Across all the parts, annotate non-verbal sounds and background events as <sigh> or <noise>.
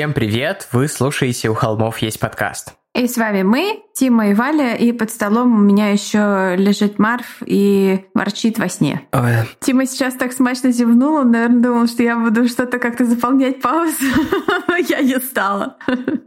Всем привет! Вы слушаете «У холмов есть подкаст». И с вами мы, Тима и Валя, и под столом у меня еще лежит Марф и ворчит во сне. Ой. Тима сейчас так смачно зевнул, он, наверное, думал, что я буду что-то как-то заполнять паузу. <laughs> Я не стала.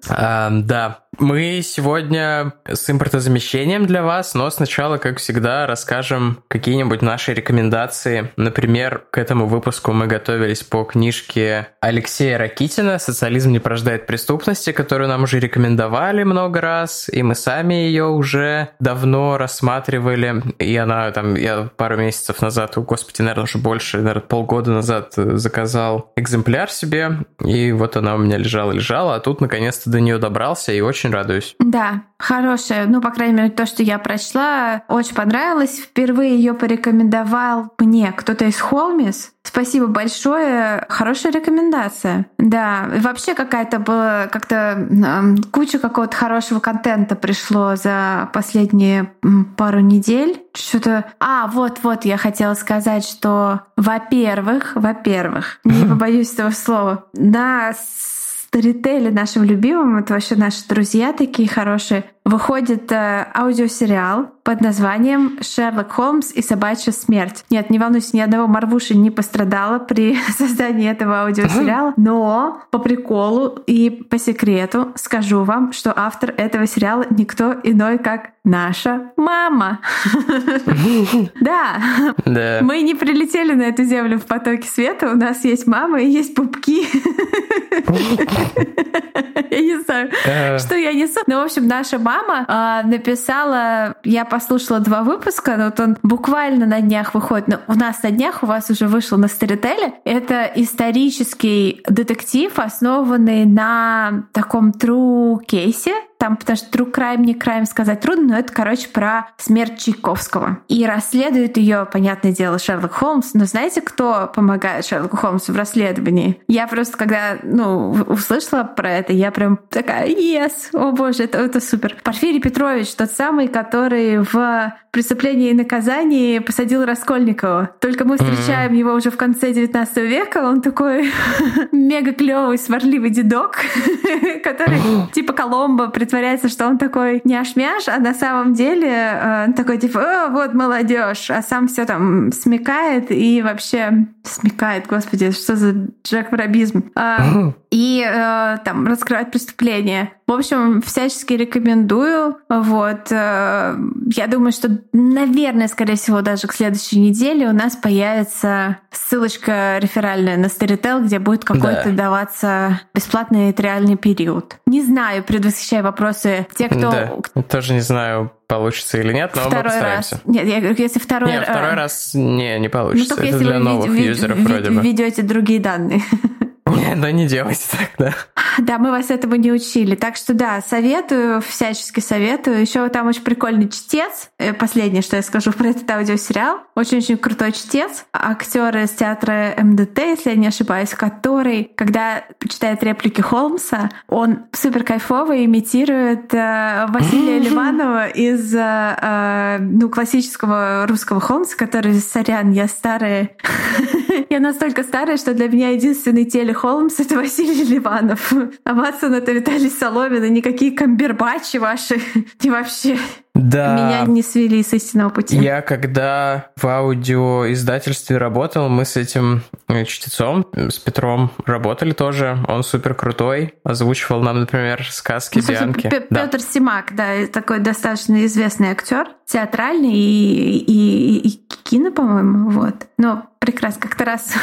Да, мы сегодня с импортозамещением для вас, но сначала, как всегда, расскажем какие-нибудь наши рекомендации. Например, к этому выпуску мы готовились по книжке Алексея Ракитина «Социализм не порождает преступности», которую нам уже рекомендовали много раз, и мы сами ее уже давно рассматривали. И она там, я пару месяцев назад, о господи, наверное, уже больше, наверное, полгода назад заказал экземпляр себе, и вот она у меня лежала-лежала, а тут наконец-то до нее добрался, и очень очень радуюсь. Да, хорошая. Ну, по крайней мере, то, что я прочла, очень понравилось. Впервые ее порекомендовал мне кто-то из Холмис. Спасибо большое. Хорошая рекомендация. Да, и вообще какая-то была как-то куча какого-то хорошего контента пришло за последние пару недель. Что-то... А, вот-вот, я хотела сказать, что, во-первых, во-первых, не <laughs> побоюсь этого слова, на Старителе нашим любимым, это вообще наши друзья такие хорошие, выходит э, аудиосериал под названием «Шерлок Холмс и собачья смерть». Нет, не волнуйся, ни одного Марвуши не пострадало при <laughs> создании этого аудиосериала, но по приколу и по секрету скажу вам, что автор этого сериала никто иной, как наша мама. <laughs> Да, мы не прилетели на эту землю в потоке света, у нас есть мама и есть пупки. <laughs> Я не знаю, э. что я несу. Ну, в общем, наша мама а, написала, я послушала два выпуска, но вот он буквально на днях выходит. Но у нас на днях, у вас уже вышел на Старителе. Это исторический детектив, основанный на таком true кейсе там, потому что true crime, не crime сказать трудно, но это, короче, про смерть Чайковского. И расследует ее, понятное дело, Шерлок Холмс. Но знаете, кто помогает Шерлоку Холмсу в расследовании? Я просто, когда, ну, услышала про это, я прям такая, yes, о боже, это, это супер. Порфирий Петрович, тот самый, который в «Преступлении и наказании» посадил Раскольникова. Только мы встречаем mm-hmm. его уже в конце 19 века, он такой <laughs> мега клевый, сварливый дедок, <laughs> который типа Коломбо притворяется, что он такой няш-мяш, а на самом деле э, такой типа, О, вот молодежь, а сам все там смекает и вообще смекает, господи, что за Джек Воробизм. А, и э, там раскрывать преступления. В общем, всячески рекомендую. Вот. Э, я думаю, что, наверное, скорее всего, даже к следующей неделе у нас появится ссылочка реферальная на Storytel, где будет какой-то да. даваться бесплатный реальный период. Не знаю, предвосхищая вопросы те, кто... Да. Тоже не знаю, получится или нет, но второй мы постараемся. Раз. Нет, я говорю, если второй раз... Нет, второй раз не, не получится. Ну, Это если для вы новых ви- юзеров ви- вроде бы. ведете другие данные. <laughs> Не, ну не делайте так, да. <laughs> Да, мы вас этому не учили. Так что да, советую, всячески советую. Еще там очень прикольный чтец. Э, последнее, что я скажу <laughs> про этот аудиосериал. Очень-очень крутой чтец. Актер из театра МДТ, если я не ошибаюсь, который, когда читает реплики Холмса, он супер кайфово имитирует э, Василия <laughs> Ливанова из э, э, ну, классического русского Холмса, который, сорян, я старая. я настолько старая, что для меня единственный теле Холмс — это Василий Ливанов. А Ватсон — это Виталий Соломин, и никакие камбербачи ваши <laughs> и вообще да. Меня не свели с истинного пути. Я когда в аудиоиздательстве работал, мы с этим э, чтецом, с Петром работали тоже. Он супер крутой. Озвучивал нам, например, сказки ну, Бианки. Петр да. Симак, да, такой достаточно известный актер, театральный и, и, и кино, по-моему, вот. Но прекрасно. Как-то раз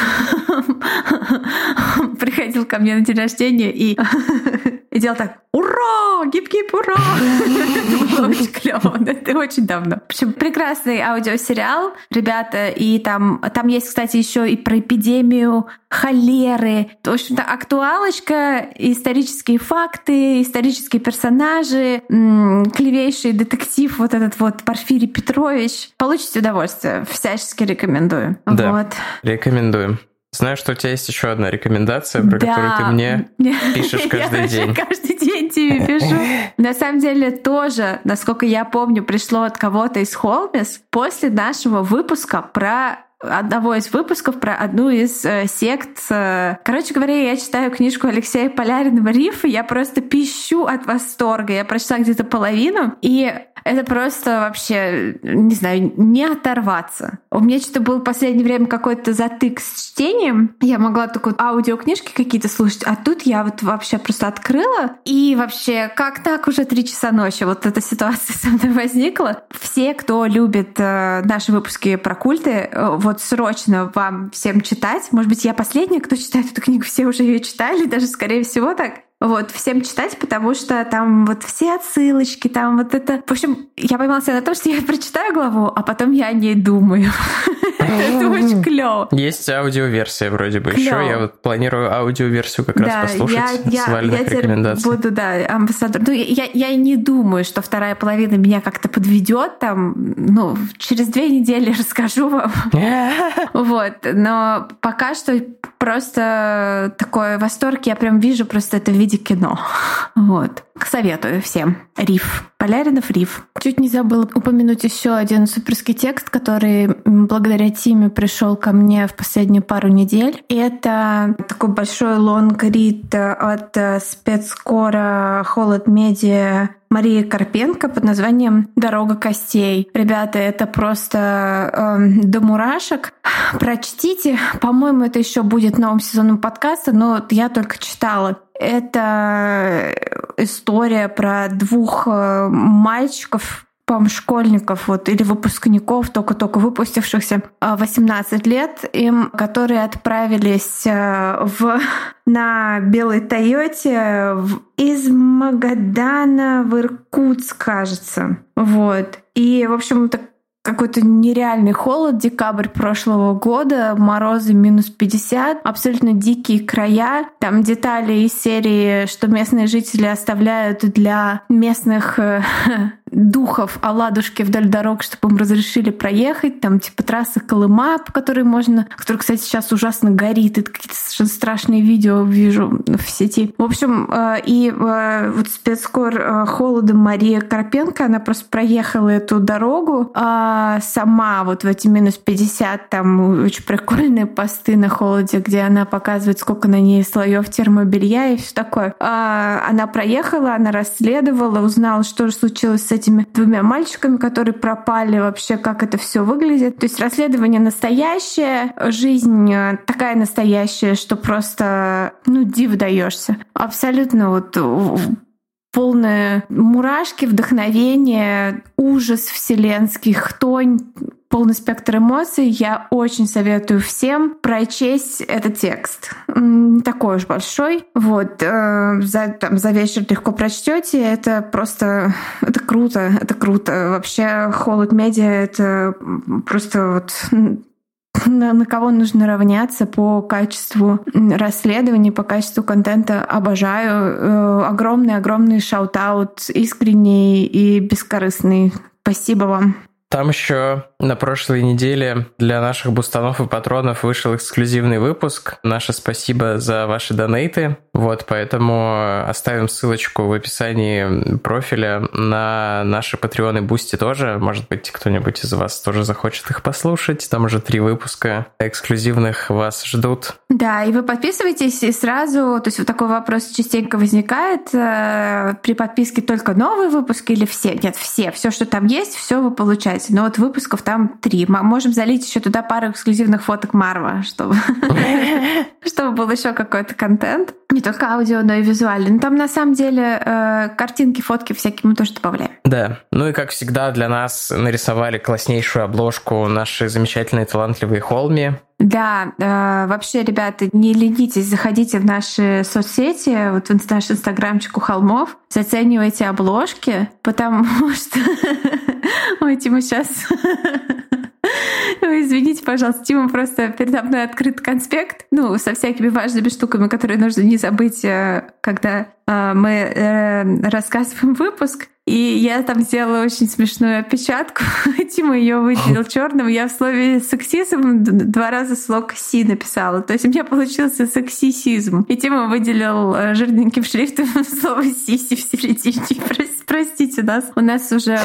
<laughs> приходил ко мне на день рождения и, <laughs> и делал так «Ура! Гип-гип, ура!» Это было очень клево. Это очень давно. В общем, прекрасный аудиосериал, ребята. И там, там есть, кстати, еще и про эпидемию холеры. В общем-то, актуалочка, исторические факты, исторические персонажи, клевейший детектив вот этот вот Порфирий Петрович. Получите удовольствие. Всячески рекомендую. Да, вот. Рекомендуем. Знаю, что у тебя есть еще одна рекомендация, про да. которую ты мне <laughs> пишешь каждый я день. каждый день тебе пишу. <laughs> На самом деле тоже, насколько я помню, пришло от кого-то из Холмис после нашего выпуска про одного из выпусков про одну из э, сект. Э, короче говоря, я читаю книжку Алексея Поляринова «Риф», и я просто пищу от восторга. Я прочла где-то половину, и это просто вообще, не знаю, не оторваться. У меня что-то был в последнее время какой-то затык с чтением. Я могла только аудиокнижки какие-то слушать, а тут я вот вообще просто открыла. И вообще, как так уже три часа ночи? Вот эта ситуация <laughs> со мной возникла. Все, кто любит э, наши выпуски про культы, э, вот срочно вам всем читать. Может быть, я последняя, кто читает эту книгу, все уже ее читали, даже скорее всего так. Вот, всем читать, потому что там вот все отсылочки, там вот это... В общем, я поймала себя на том, что я <laughs> прочитаю главу, а потом я о ней думаю. <laughs> Это очень клево. Есть аудиоверсия вроде бы еще. Я вот планирую аудиоверсию как раз послушать с Вальных рекомендаций. буду, да, амбассадор. Ну, я, я не думаю, что вторая половина меня как-то подведет там. Ну, через две недели <laughs> расскажу вам. Вот. Но пока что просто такой восторг. Я прям вижу просто это в виде кино. <laughs> Вот. Советую всем. Риф. Поляринов Риф. Чуть не забыла упомянуть еще один суперский текст, который благодаря Тиме пришел ко мне в последнюю пару недель. И это такой большой лонгрид от спецкора Холод Медиа Марии Карпенко под названием «Дорога костей». Ребята, это просто э, до мурашек. Прочтите. По-моему, это еще будет новым сезоном подкаста, но я только читала. Это история про двух э, мальчиков, по школьников вот, или выпускников, только-только выпустившихся 18 э, лет, им, которые отправились э, в, <laughs> на белой Тойоте из Магадана в Иркутск, кажется. Вот. И, в общем, так какой-то нереальный холод, декабрь прошлого года, морозы минус 50, абсолютно дикие края. Там детали из серии, что местные жители оставляют для местных э, <laughs> духов оладушки вдоль дорог, чтобы им разрешили проехать. Там типа трасса Колыма, по которой можно... Которая, кстати, сейчас ужасно горит. Это какие-то совершенно страшные видео вижу в сети. В общем, э, и э, вот спецкор э, холода Мария Карпенко, она просто проехала эту дорогу а сама вот в эти минус 50 там очень прикольные посты на холоде, где она показывает, сколько на ней слоев термобелья и все такое. А она проехала, она расследовала, узнала, что же случилось с этими двумя мальчиками, которые пропали, вообще как это все выглядит. То есть расследование настоящее, жизнь э, такая настоящая, что просто, ну, див даешься. Абсолютно вот полные мурашки, вдохновение, ужас вселенский, хтонь, полный спектр эмоций. Я очень советую всем прочесть этот текст. Не такой уж большой. Вот. Э, за, там, за вечер легко прочтете. Это просто... Это круто. Это круто. Вообще, холод медиа — это просто вот на, на кого нужно равняться по качеству расследований, по качеству контента. Обожаю. Огромный-огромный э, shout-out, искренний и бескорыстный. Спасибо вам. Там еще на прошлой неделе для наших бустанов и патронов вышел эксклюзивный выпуск. Наше спасибо за ваши донейты. Вот, поэтому оставим ссылочку в описании профиля на наши патреоны Бусти тоже. Может быть, кто-нибудь из вас тоже захочет их послушать. Там уже три выпуска эксклюзивных вас ждут. Да, и вы подписывайтесь и сразу, то есть вот такой вопрос частенько возникает, э, при подписке только новые выпуски или все? Нет, все. Все, что там есть, все вы получаете. Но вот выпусков там три. Мы можем залить еще туда пару эксклюзивных фоток Марва, чтобы, <laughs> чтобы был еще какой-то контент. Не только аудио, но и визуальный. Но там на самом деле э, картинки, фотки всякие мы тоже добавляем. Да. Ну и как всегда для нас нарисовали класснейшую обложку наши замечательные талантливые холми. Да, э, вообще, ребята, не ленитесь, заходите в наши соцсети, вот в наш инстаграмчик у холмов, заценивайте обложки, потому <laughs> что... Ой, Тима, сейчас... Ой, извините, пожалуйста, Тима просто передо мной открыт конспект, ну, со всякими важными штуками, которые нужно не забыть, э, когда э, мы э, рассказываем выпуск. И я там сделала очень смешную опечатку. <laughs> Тима ее выделил черным. Я в слове сексизм два раза слог си написала. То есть у меня получился сексисизм. И Тима выделил жирненьким шрифтом <laughs> слово сиси в середине. <laughs> Простите нас. У нас уже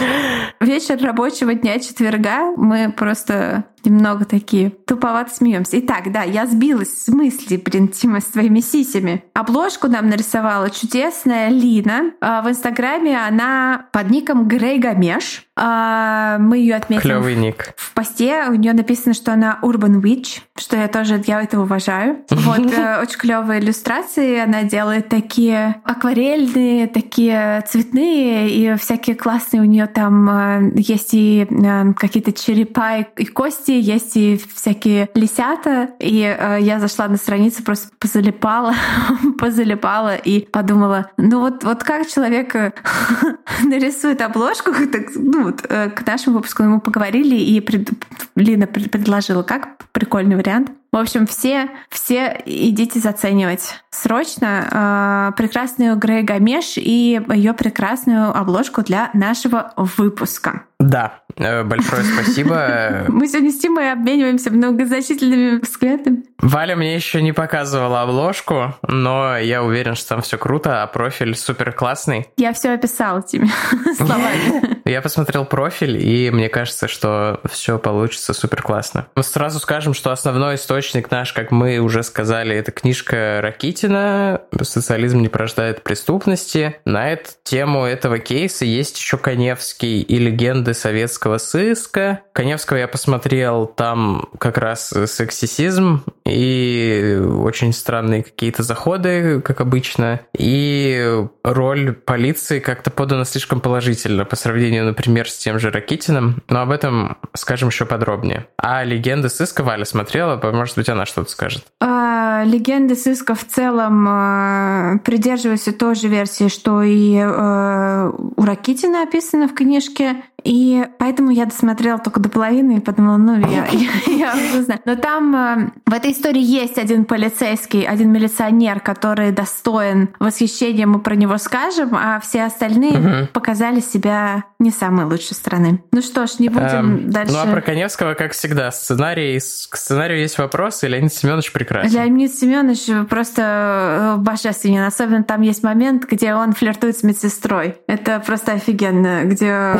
вечер рабочего дня четверга. Мы просто немного такие туповато смеемся. Итак, да, я сбилась с мысли, блин, Тима, с твоими сисями. Обложку нам нарисовала чудесная Лина. А, в Инстаграме она под ником Грей Гамеш. А, мы ее отметим. Клевый ник. В посте у нее написано, что она Urban Witch, что я тоже я это уважаю. Вот э, очень клевые иллюстрации. Она делает такие акварельные, такие цветные и всякие классные. У нее там э, есть и э, какие-то черепа и кости, есть и всякие лисята. И я зашла на страницу, просто позалипала, <laughs> позалипала и подумала, ну вот, вот как человек <laughs> нарисует обложку, <laughs> так, ну, вот э, к нашему выпуску мы поговорили, и пред... Лина предложила, как прикольный вариант. В общем, все, все идите заценивать срочно э, прекрасную Грей Гамеш и ее прекрасную обложку для нашего выпуска. Да, большое спасибо. Мы сегодня с Тимой обмениваемся многозначительными взглядами. Валя мне еще не показывала обложку, но я уверен, что там все круто, а профиль супер классный. Я все описала тебе <laughs> словами. <laughs> Я посмотрел профиль, и мне кажется, что все получится супер классно. Мы сразу скажем, что основной источник наш, как мы уже сказали, это книжка Ракитина «Социализм не порождает преступности». На эту тему этого кейса есть еще Коневский и легенды советского сыска. Коневского я посмотрел, там как раз сексисизм и очень странные какие-то заходы, как обычно, и роль полиции как-то подана слишком положительно по сравнению, например, с тем же Ракитиным, но об этом скажем еще подробнее. А «Легенды сыска» Валя смотрела, может быть, она что-то скажет. А, «Легенды сыска» в целом а, придерживаются той же версии, что и а, у Ракитина описано в книжке, и поэтому я досмотрела только до половины и подумала, ну, я, <laughs> я, я знаю. Но там э, в этой истории есть один полицейский, один милиционер, который достоин восхищения, мы про него скажем, а все остальные угу. показали себя не самой лучшей стороны. Ну что ж, не будем эм, дальше... Ну а про Коневского, как всегда, сценарий, к сценарию есть вопросы, Леонид Семенович прекрасен. Леонид Семенович просто э, божественен. Особенно там есть момент, где он флиртует с медсестрой. Это просто офигенно, где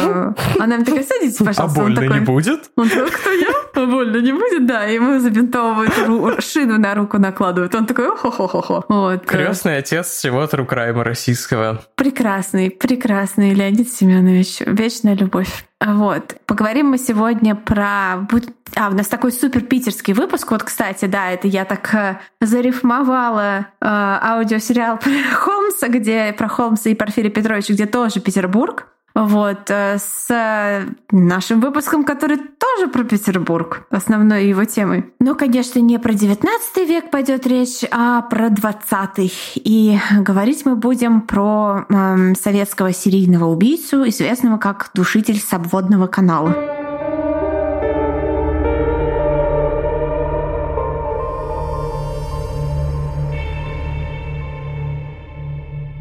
она мне такая, садитесь, пожалуйста. А больно такой, не будет? Он такой, кто я? А больно не будет? Да, ему забинтовывают шину на руку накладывают. Он такой, хо-хо-хо-хо. Вот. Крестный отец всего crime российского. Прекрасный, прекрасный Леонид Семенович. Вечная любовь. Вот. Поговорим мы сегодня про... А, у нас такой супер питерский выпуск. Вот, кстати, да, это я так э, зарифмовала э, аудиосериал про Холмса, где про Холмса и Порфирия Петровича, где тоже Петербург. Вот, э, с нашим выпуском, который тоже про Петербург, основной его темой. Но, конечно, не про 19 век пойдет речь, а про 20 И говорить мы будем про э, советского серийного убийцу, известного как душитель с обводного канала.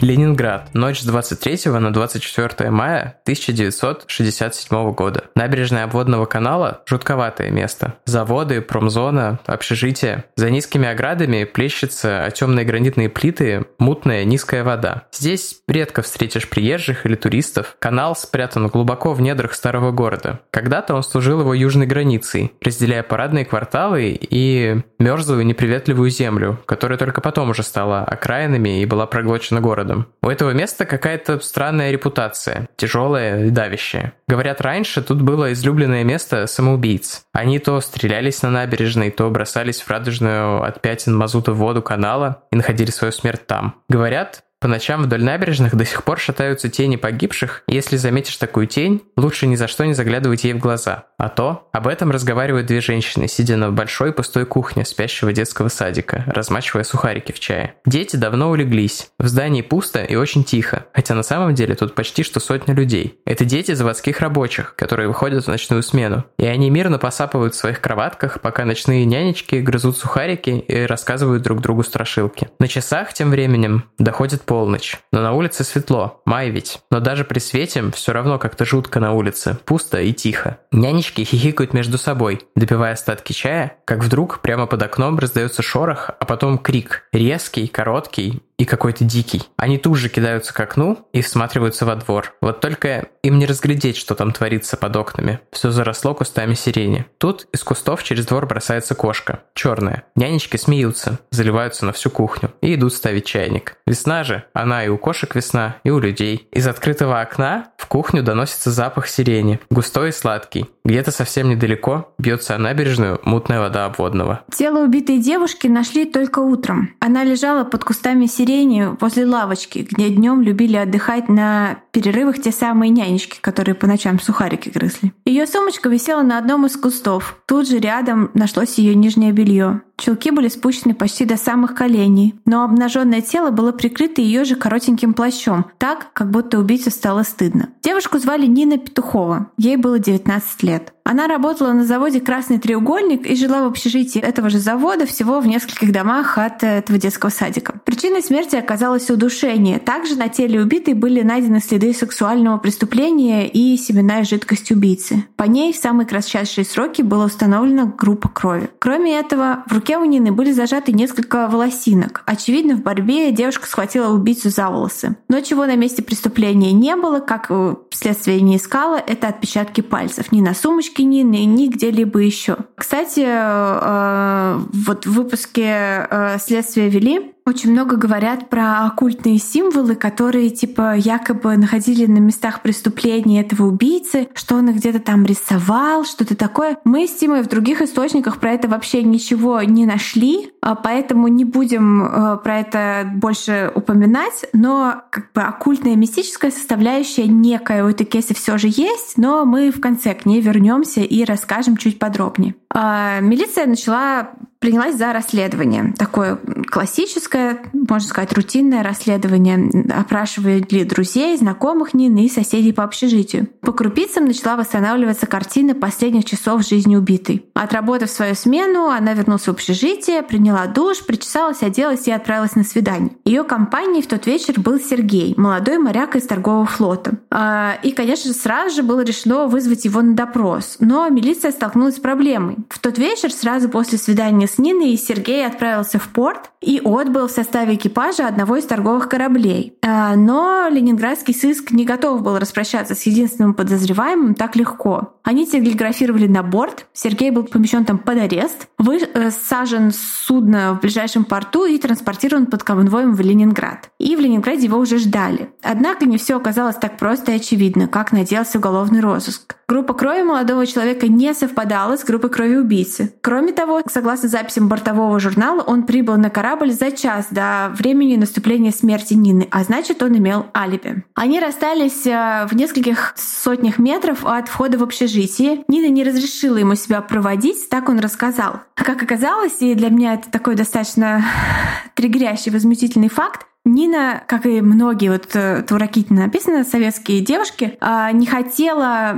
Ленинград. Ночь с 23 на 24 мая 1967 года. Набережная обводного канала – жутковатое место. Заводы, промзона, общежитие. За низкими оградами плещется о темные гранитные плиты мутная низкая вода. Здесь редко встретишь приезжих или туристов. Канал спрятан глубоко в недрах старого города. Когда-то он служил его южной границей, разделяя парадные кварталы и мерзлую неприветливую землю, которая только потом уже стала окраинами и была проглочена городом. Набережным. У этого места какая-то странная репутация, тяжелая и давящая. Говорят, раньше тут было излюбленное место самоубийц. Они то стрелялись на набережной, то бросались в радужную от пятен мазута воду канала и находили свою смерть там. Говорят, по ночам вдоль набережных до сих пор шатаются тени погибших, и если заметишь такую тень, лучше ни за что не заглядывать ей в глаза. А то об этом разговаривают две женщины, сидя на большой пустой кухне спящего детского садика, размачивая сухарики в чае. Дети давно улеглись. В здании пусто и очень тихо, хотя на самом деле тут почти что сотня людей. Это дети заводских рабочих, которые выходят в ночную смену. И они мирно посапывают в своих кроватках, пока ночные нянечки грызут сухарики и рассказывают друг другу страшилки. На часах тем временем доходит по полночь. Но на улице светло, май ведь. Но даже при свете все равно как-то жутко на улице, пусто и тихо. Нянечки хихикают между собой, допивая остатки чая, как вдруг прямо под окном раздается шорох, а потом крик. Резкий, короткий и какой-то дикий. Они тут же кидаются к окну и всматриваются во двор. Вот только им не разглядеть, что там творится под окнами. Все заросло кустами сирени. Тут из кустов через двор бросается кошка. Черная. Нянечки смеются, заливаются на всю кухню и идут ставить чайник. Весна же. Она и у кошек весна, и у людей. Из открытого окна в кухню доносится запах сирени. Густой и сладкий. Где-то совсем недалеко бьется о набережную мутная вода обводного. Тело убитой девушки нашли только утром. Она лежала под кустами сирени сирени возле лавочки, где днем любили отдыхать на перерывах те самые нянечки, которые по ночам сухарики грызли. Ее сумочка висела на одном из кустов. Тут же рядом нашлось ее нижнее белье. Чулки были спущены почти до самых коленей, но обнаженное тело было прикрыто ее же коротеньким плащом, так, как будто убийце стало стыдно. Девушку звали Нина Петухова, ей было 19 лет. Она работала на заводе «Красный треугольник» и жила в общежитии этого же завода всего в нескольких домах от этого детского садика. Причиной смерти оказалось удушение. Также на теле убитой были найдены следы сексуального преступления и семенная жидкость убийцы. По ней в самые кратчайшие сроки была установлена группа крови. Кроме этого, в руке у Нины были зажаты несколько волосинок. Очевидно, в борьбе девушка схватила убийцу за волосы. Но чего на месте преступления не было, как следствие не искало, это отпечатки пальцев. Ни на сумочке, Нины, ни где-либо еще. Кстати, э, вот в выпуске э, «Следствие вели» очень много говорят про оккультные символы, которые типа якобы находили на местах преступления этого убийцы, что он их где-то там рисовал, что-то такое. Мы с Тимой в других источниках про это вообще ничего не нашли, а поэтому не будем э, про это больше упоминать, но как бы оккультная мистическая составляющая некая у этой кейса все же есть, но мы в конце к ней вернемся и расскажем чуть подробнее. А, милиция начала принялась за расследование. Такое классическое, можно сказать, рутинное расследование. Опрашивали друзей, знакомых Нины и соседей по общежитию. По крупицам начала восстанавливаться картина последних часов жизни убитой. Отработав свою смену, она вернулась в общежитие, приняла душ, причесалась, оделась и отправилась на свидание. Ее компанией в тот вечер был Сергей, молодой моряк из торгового флота. А, и, конечно же, сразу же было решено вызвать его на допрос. Но милиция столкнулась с проблемой. В тот вечер, сразу после свидания с Ниной Сергей отправился в порт и отбыл в составе экипажа одного из торговых кораблей. А, но ленинградский сыск не готов был распрощаться с единственным подозреваемым так легко. Они телеграфировали на борт, Сергей был помещен там под арест, высажен с судна в ближайшем порту и транспортирован под конвоем в Ленинград. И в Ленинграде его уже ждали. Однако не все оказалось так просто и очевидно, как надеялся уголовный розыск. Группа крови молодого человека не совпадала с группой крови убийцы. Кроме того, согласно записям бортового журнала, он прибыл на корабль за час до времени наступления смерти Нины, а значит, он имел алиби. Они расстались э, в нескольких сотнях метров от входа в общежитие. Нина не разрешила ему себя проводить, так он рассказал. Как оказалось, и для меня это такой достаточно <sighs> триггерящий, возмутительный факт, Нина, как и многие, вот э, в Ракитина написано, советские девушки, а, не хотела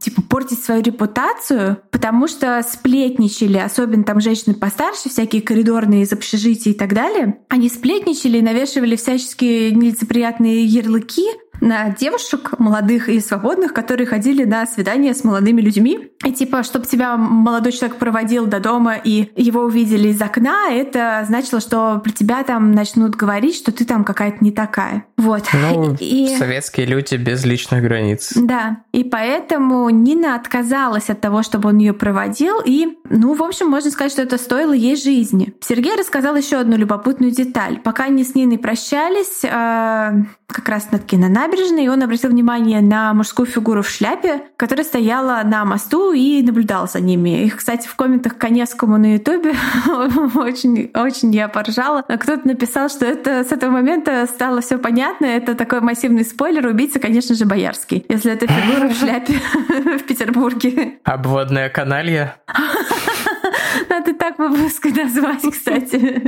типа портить свою репутацию, потому что сплетничали, особенно там женщины постарше, всякие коридорные из общежития и так далее. Они сплетничали навешивали всяческие нелицеприятные ярлыки на девушек молодых и свободных, которые ходили на свидания с молодыми людьми. И типа, чтобы тебя молодой человек проводил до дома и его увидели из окна, это значило, что про тебя там начнут говорить, что ты там какая-то не такая. Вот. Ну, <laughs> и... советские люди без личных границ. Да. И поэтому Нина отказалась от того, чтобы он ее проводил, и Ну, в общем, можно сказать, что это стоило ей жизни. Сергей рассказал еще одну любопытную деталь. Пока они с Ниной прощались, э, как раз таки на набережной, он обратил внимание на мужскую фигуру в шляпе, которая стояла на мосту и наблюдал за ними. Их, кстати, в комментах Коневскому на Ютубе <laughs> очень, очень я поржала. Кто-то написал, что это с этого момента стало все понятно. Это такой массивный спойлер. Убийца, конечно же, Боярский. Если это фигура в шляпе <laughs> в Петербурге. Обводная каналья. <laughs> Так выпуск назвать, <laughs> кстати.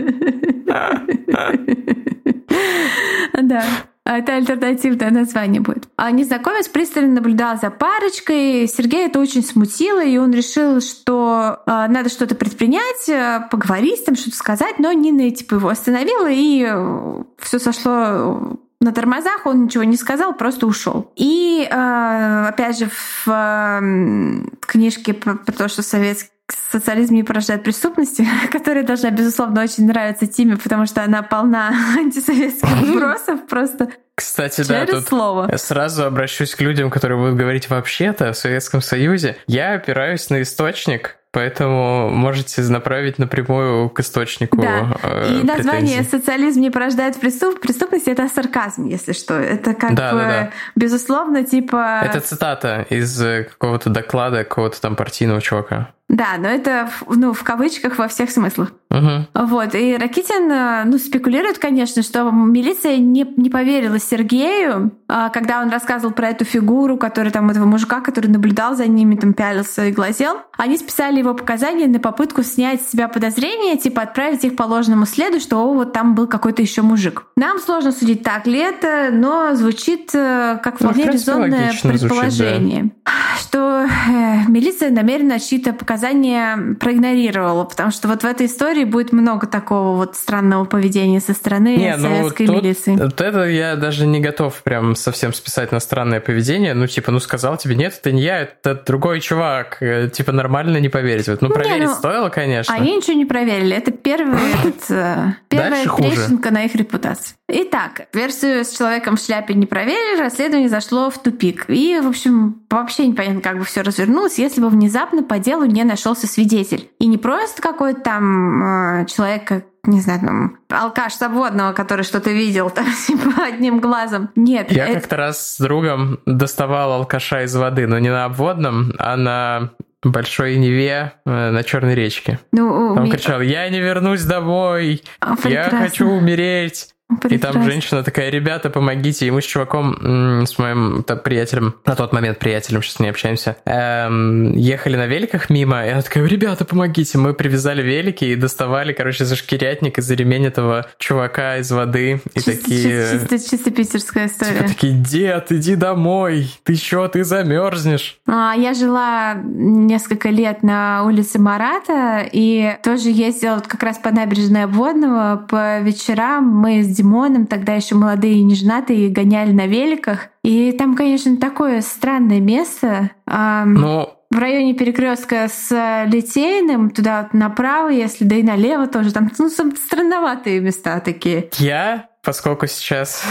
Да. Это альтернативное название будет. А незнакомец пристально наблюдал за парочкой. Сергей это очень смутило, и он решил, что э, надо что-то предпринять, э, поговорить, там что-то сказать, но Нина типа его остановила, и э, все сошло на тормозах, он ничего не сказал, просто ушел. И э, опять же в э, книжке про, про то, что советский социализм не порождает преступности, <laughs> которая должна, безусловно, очень нравиться Тиме, потому что она полна <laughs> антисоветских <laughs> вбросов просто. Кстати, да, тут слово. сразу обращусь к людям, которые будут говорить вообще-то о Советском Союзе. Я опираюсь на источник, Поэтому можете направить напрямую к источнику. Да. Э, И название «Социализм не порождает преступ... преступность» — это сарказм, если что. Это как да, бы, да, да. безусловно, типа... Это цитата из какого-то доклада какого-то там партийного чувака. Да, но это ну, в кавычках во всех смыслах. Угу. Вот. И Ракитин э, ну, спекулирует, конечно, что милиция не, не поверила Сергею, а, когда он рассказывал про эту фигуру, который там этого мужика, который наблюдал за ними, там пялился и глазел. Они списали его показания на попытку снять с себя подозрения, типа отправить их по ложному следу, что о, вот там был какой-то еще мужик. Нам сложно судить, так ли это, но звучит э, как вполне ну, резонное предположение. Звучит, да. Что э, милиция намеренно чьи-то показания проигнорировала, потому что вот в этой истории будет много такого вот странного поведения со стороны не, советской ну, милиции. Вот это я даже не готов прям совсем списать на странное поведение. Ну, типа, ну сказал тебе, нет, это не я, это другой чувак. Э, типа, нормально не поверить. Вот, ну, проверить не, ну, стоило, конечно. Они ничего не проверили. Это первый, <laughs> этот, э, первая трещинка на их репутации. Итак, версию с человеком в шляпе не проверили, расследование зашло в тупик. И, в общем, вообще непонятно, как бы все развернулось, если бы внезапно по делу не нашелся свидетель. И не просто какой-то там э, человек, не знаю, там, алкаш свободного, который что-то видел там, <laughs> типа, одним глазом. Нет. Я это... как-то раз с другом доставал алкаша из воды, но не на обводном, а на большой Неве э, на Черной речке. Ну, Он меня... кричал, я не вернусь домой, О, я хочу умереть. Прекрасно. И там женщина такая, ребята, помогите. И мы с чуваком, с моим там, приятелем, на тот момент приятелем, сейчас не общаемся, эм, ехали на великах мимо, и она такая, ребята, помогите. Мы привязали велики и доставали, короче, за шкирятник и за ремень этого чувака из воды. И чисто, такие... Чисто, чисто, чисто питерская история. Типа такие, дед, иди домой, ты чё, ты замерзнешь. А, я жила несколько лет на улице Марата, и тоже ездила как раз по набережной Обводного. По вечерам мы с Димоном, тогда еще молодые и неженатые, гоняли на великах. И там, конечно, такое странное место. Но в районе перекрестка с Литейным, туда вот направо, если да и налево тоже, там ну, странноватые места такие. Я поскольку сейчас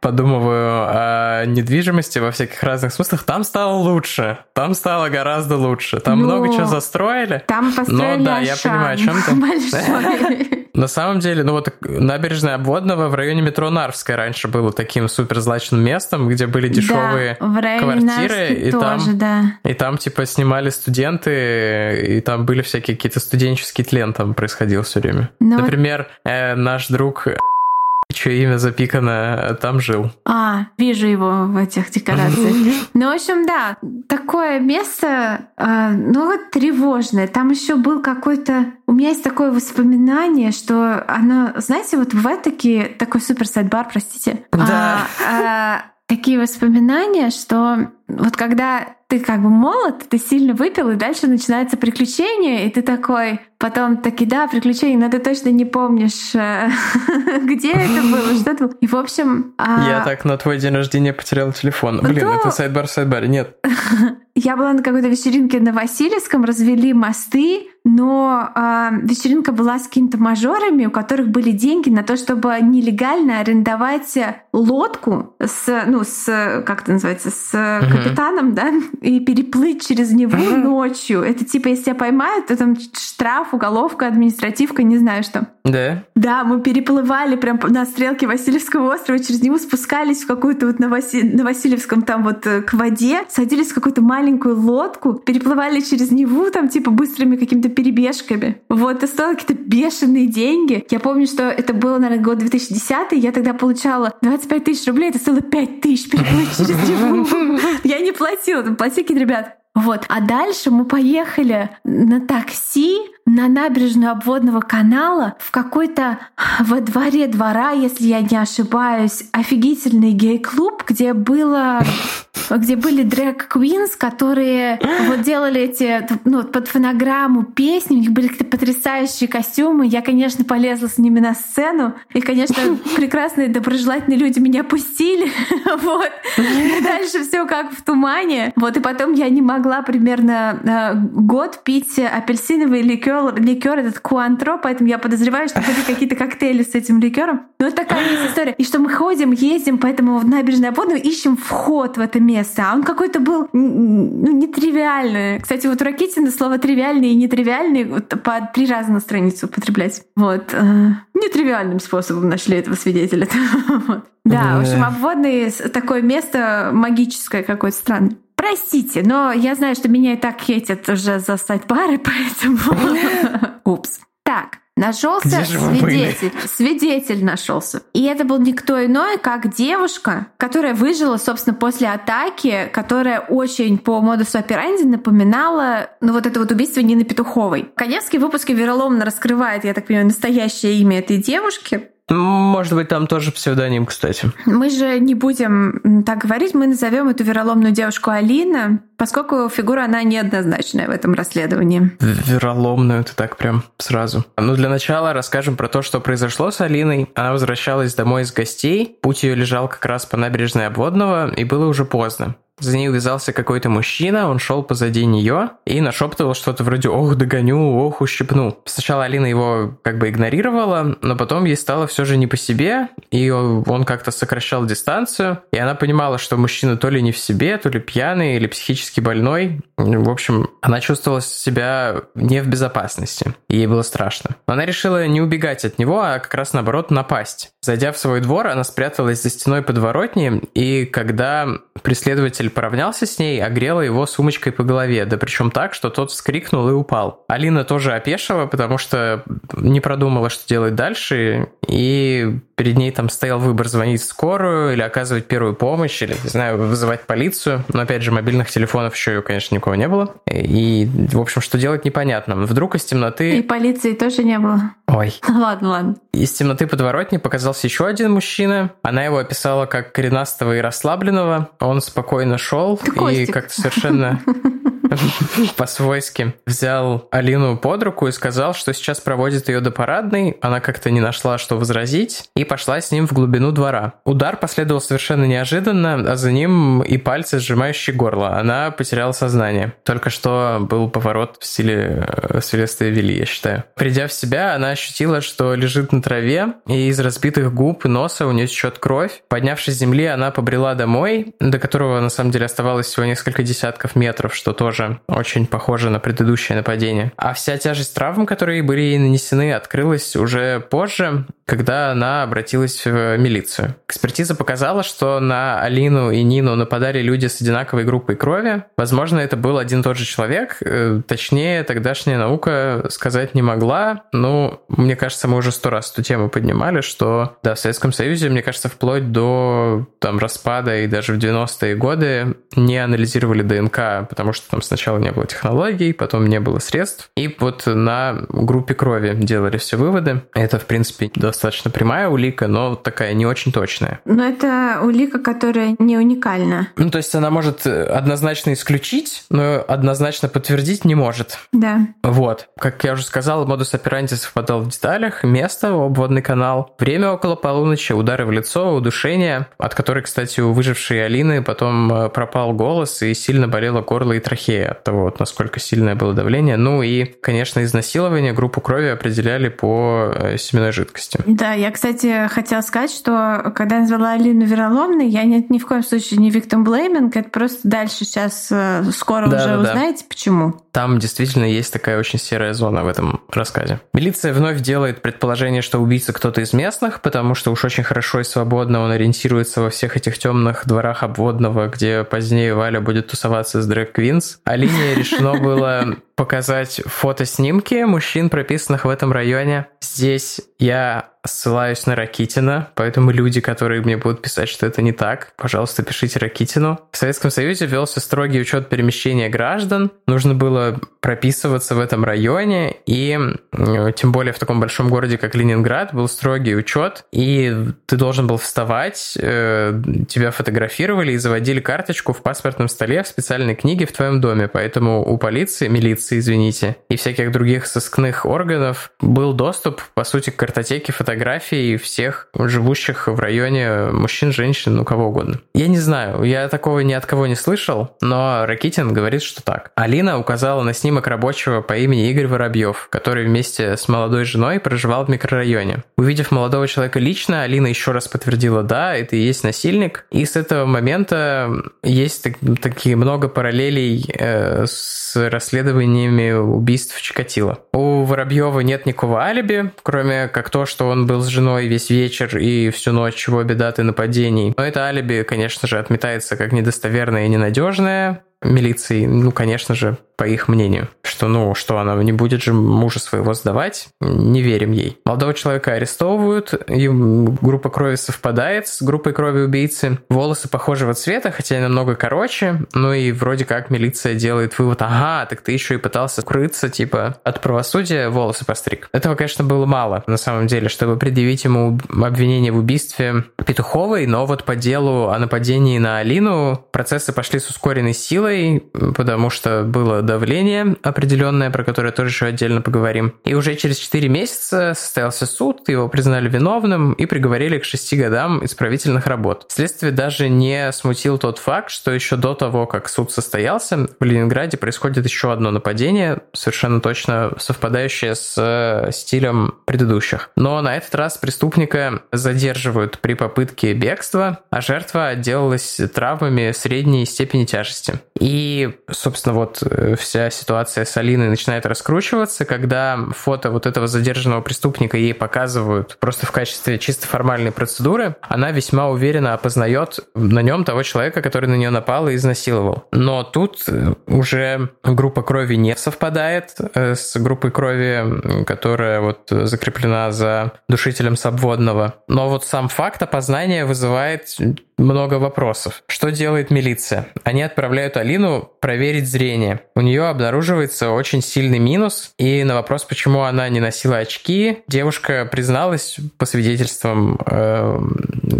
подумываю о недвижимости во всяких разных смыслах, там стало лучше. Там стало гораздо лучше. Там ну, много чего застроили. Там построили Но да, я понимаю, о чем ты. <laughs> На самом деле, ну вот набережная Обводного в районе метро Нарвская раньше было таким суперзлачным местом, где были дешевые да, квартиры. И тоже, там, да. и там типа снимали студенты, и там были всякие какие-то студенческие тлен там происходил все время. Но... Ну Например, э, наш друг чье имя запикано, там жил. А, вижу его в этих декорациях. <laughs> Ну, в общем, да, такое место, а, ну вот тревожное. Там еще был какой-то... У меня есть такое воспоминание, что оно, знаете, вот в Этаке, такой супер сайдбар, простите. Да. А, а, такие воспоминания, что вот когда ты как бы молод, ты сильно выпил, и дальше начинается приключение, и ты такой, Потом таки, да, приключения, но ты точно не помнишь, э, <laughs> где это было, что это было. И, в общем... А Я так на твой день рождения потерял телефон. Блин, это сайдбар, сайдбар, нет. <laughs> Я была на какой-то вечеринке на Васильевском, развели мосты, но э, вечеринка была с какими-то мажорами, у которых были деньги на то, чтобы нелегально арендовать лодку с, ну, с, как это называется, с uh-huh. капитаном, да, <laughs> и переплыть через него uh-huh. ночью. Это типа, если тебя поймают, то там штраф, уголовка, административка, не знаю что. Да? Да, мы переплывали прям на стрелке Васильевского острова, через него спускались в какую-то вот на, Васи... на Васильевском там вот э, к воде, садились в какую-то маленькую лодку, переплывали через Неву там типа быстрыми какими-то перебежками. Вот, это стоило какие-то бешеные деньги. Я помню, что это было, наверное, год 2010, я тогда получала 25 тысяч рублей, это стоило 5 тысяч переплыть через Неву. Я не платила, там платили какие-то ребят. Вот. А дальше мы поехали на такси на набережную обводного канала в какой-то во дворе двора, если я не ошибаюсь, офигительный гей-клуб, где было где были дрэк-квинс, которые вот делали эти, ну, под фонограмму песни, у них были какие-то потрясающие костюмы. Я, конечно, полезла с ними на сцену, и, конечно, <laughs> прекрасные, доброжелательные люди меня пустили, <laughs> вот. И дальше все как в тумане. Вот, и потом я не могла примерно э, год пить апельсиновый ликер, ликер этот куантро, поэтому я подозреваю, что были какие-то коктейли с этим ликером. Но это такая есть история. И что мы ходим, ездим по этому набережной обводной, ищем вход в это место. А он какой-то был ну, нетривиальный. Кстати, вот у Ракитина слово тривиальный и нетривиальный вот, по три раза на страницу употреблять. Вот. Э, нетривиальным способом нашли этого свидетеля. <laughs> Да, в общем, обводный такое место магическое какое-то странное. Простите, но я знаю, что меня и так хейтят уже за стать парой, <laughs> поэтому... <laughs> Упс. Так, Нашелся свидетель. Свидетель нашелся. И это был никто иной, как девушка, которая выжила, собственно, после атаки, которая очень по модусу операнди напоминала, ну, вот это вот убийство Нины Петуховой. Коневский в выпуске вероломно раскрывает, я так понимаю, настоящее имя этой девушки. Может быть, там тоже псевдоним, кстати. Мы же не будем так говорить, мы назовем эту вероломную девушку Алина, поскольку фигура она неоднозначная в этом расследовании. Вероломную, это так прям сразу. Ну, для начала расскажем про то, что произошло с Алиной. Она возвращалась домой из гостей, путь ее лежал как раз по набережной Обводного, и было уже поздно. За ней увязался какой-то мужчина, он шел позади нее и нашептывал что-то вроде «Ох, догоню, ох, ущипну». Сначала Алина его как бы игнорировала, но потом ей стало все же не по себе, и он как-то сокращал дистанцию, и она понимала, что мужчина то ли не в себе, то ли пьяный, или психически больной. В общем, она чувствовала себя не в безопасности, и ей было страшно. Но она решила не убегать от него, а как раз наоборот напасть. Зайдя в свой двор, она спряталась за стеной подворотни, и когда преследователь поравнялся с ней, огрела его сумочкой по голове, да причем так, что тот вскрикнул и упал. Алина тоже опешила, потому что не продумала, что делать дальше, и перед ней там стоял выбор звонить в скорую или оказывать первую помощь, или, не знаю, вызывать полицию. Но, опять же, мобильных телефонов еще, конечно, никого не было. И, в общем, что делать непонятно. Вдруг из темноты... И полиции тоже не было. Ой. <laughs> Ладно, ладно. Из темноты подворотни показался еще один мужчина. Она его описала как коренастого и расслабленного. Он спокойно шел и как-то совершенно <laughs> <laughs> по-свойски взял Алину под руку и сказал, что сейчас проводит ее до парадной. Она как-то не нашла, что возразить, и пошла с ним в глубину двора. Удар последовал совершенно неожиданно, а за ним и пальцы, сжимающие горло. Она потеряла сознание. Только что был поворот в стиле э, Селеста Вилли, я считаю. Придя в себя, она ощутила, что лежит на траве, и из разбитых губ и носа у нее течет кровь. Поднявшись с земли, она побрела домой, до которого на самом деле оставалось всего несколько десятков метров, что тоже тоже очень похоже на предыдущее нападение. А вся тяжесть травм, которые были нанесены, открылась уже позже, когда она обратилась в милицию. Экспертиза показала, что на Алину и Нину нападали люди с одинаковой группой крови. Возможно, это был один и тот же человек. Э, точнее, тогдашняя наука сказать не могла. Ну, мне кажется, мы уже сто раз эту тему поднимали, что, да, в Советском Союзе, мне кажется, вплоть до там распада и даже в 90-е годы не анализировали ДНК, потому что там сначала не было технологий, потом не было средств. И вот на группе крови делали все выводы. Это, в принципе, достаточно достаточно прямая улика, но такая не очень точная. Но это улика, которая не уникальна. Ну, то есть она может однозначно исключить, но однозначно подтвердить не может. Да. Вот. Как я уже сказал, модус операнди совпадал в деталях, место, обводный канал, время около полуночи, удары в лицо, удушение, от которой, кстати, у выжившей Алины потом э, пропал голос и сильно болело горло и трахея от того, вот, насколько сильное было давление. Ну и, конечно, изнасилование группу крови определяли по э, семенной жидкости. Да, я, кстати, хотела сказать, что когда я назвала Алину вероломной, я ни, ни в коем случае не victim blaming, это просто дальше сейчас э, скоро да, уже да, узнаете, да. почему. Там действительно есть такая очень серая зона в этом рассказе. Милиция вновь делает предположение, что убийца кто-то из местных, потому что уж очень хорошо и свободно он ориентируется во всех этих темных дворах обводного, где позднее Валя будет тусоваться с Дрэк Квинс. А линия решено было показать фотоснимки мужчин, прописанных в этом районе. Здесь я ссылаюсь на Ракитина, поэтому люди, которые мне будут писать, что это не так, пожалуйста, пишите Ракитину. В Советском Союзе велся строгий учет перемещения граждан. Нужно было прописываться в этом районе, и тем более в таком большом городе, как Ленинград, был строгий учет, и ты должен был вставать, э, тебя фотографировали и заводили карточку в паспортном столе в специальной книге в твоем доме. Поэтому у полиции, милиции, извините, и всяких других сыскных органов был доступ, по сути, к картотеке фотографий фотографий всех живущих в районе мужчин, женщин, ну кого угодно. Я не знаю, я такого ни от кого не слышал, но Ракитин говорит, что так. Алина указала на снимок рабочего по имени Игорь Воробьев, который вместе с молодой женой проживал в микрорайоне. Увидев молодого человека лично, Алина еще раз подтвердила, да, это и есть насильник. И с этого момента есть так, такие много параллелей э, с расследованиями убийств Чикатило. У Воробьева нет никакого алиби, кроме как то, что он он был с женой весь вечер и всю ночь в обе даты нападений. Но это алиби, конечно же, отметается как недостоверное и ненадежное милицией, ну, конечно же, по их мнению, что, ну, что она не будет же мужа своего сдавать, не верим ей. Молодого человека арестовывают, и группа крови совпадает с группой крови убийцы. Волосы похожего цвета, хотя и намного короче, ну и вроде как милиция делает вывод, ага, так ты еще и пытался скрыться, типа, от правосудия, волосы постриг. Этого, конечно, было мало, на самом деле, чтобы предъявить ему обвинение в убийстве Петуховой, но вот по делу о нападении на Алину процессы пошли с ускоренной силой, потому что было давление определенное, про которое тоже еще отдельно поговорим. И уже через 4 месяца состоялся суд, его признали виновным и приговорили к 6 годам исправительных работ. Следствие даже не смутил тот факт, что еще до того, как суд состоялся, в Ленинграде происходит еще одно нападение, совершенно точно совпадающее с э, стилем предыдущих. Но на этот раз преступника задерживают при попытке бегства, а жертва отделалась травмами средней степени тяжести. И, собственно, вот э, вся ситуация с Алиной начинает раскручиваться, когда фото вот этого задержанного преступника ей показывают просто в качестве чисто формальной процедуры, она весьма уверенно опознает на нем того человека, который на нее напал и изнасиловал. Но тут э, уже группа крови не совпадает э, с группой крови, которая вот закреплена за душителем сабводного. Но вот сам факт опознания вызывает много вопросов. Что делает милиция? Они отправляют Алину проверить зрение. У нее обнаруживается очень сильный минус, и на вопрос, почему она не носила очки, девушка призналась по свидетельствам э,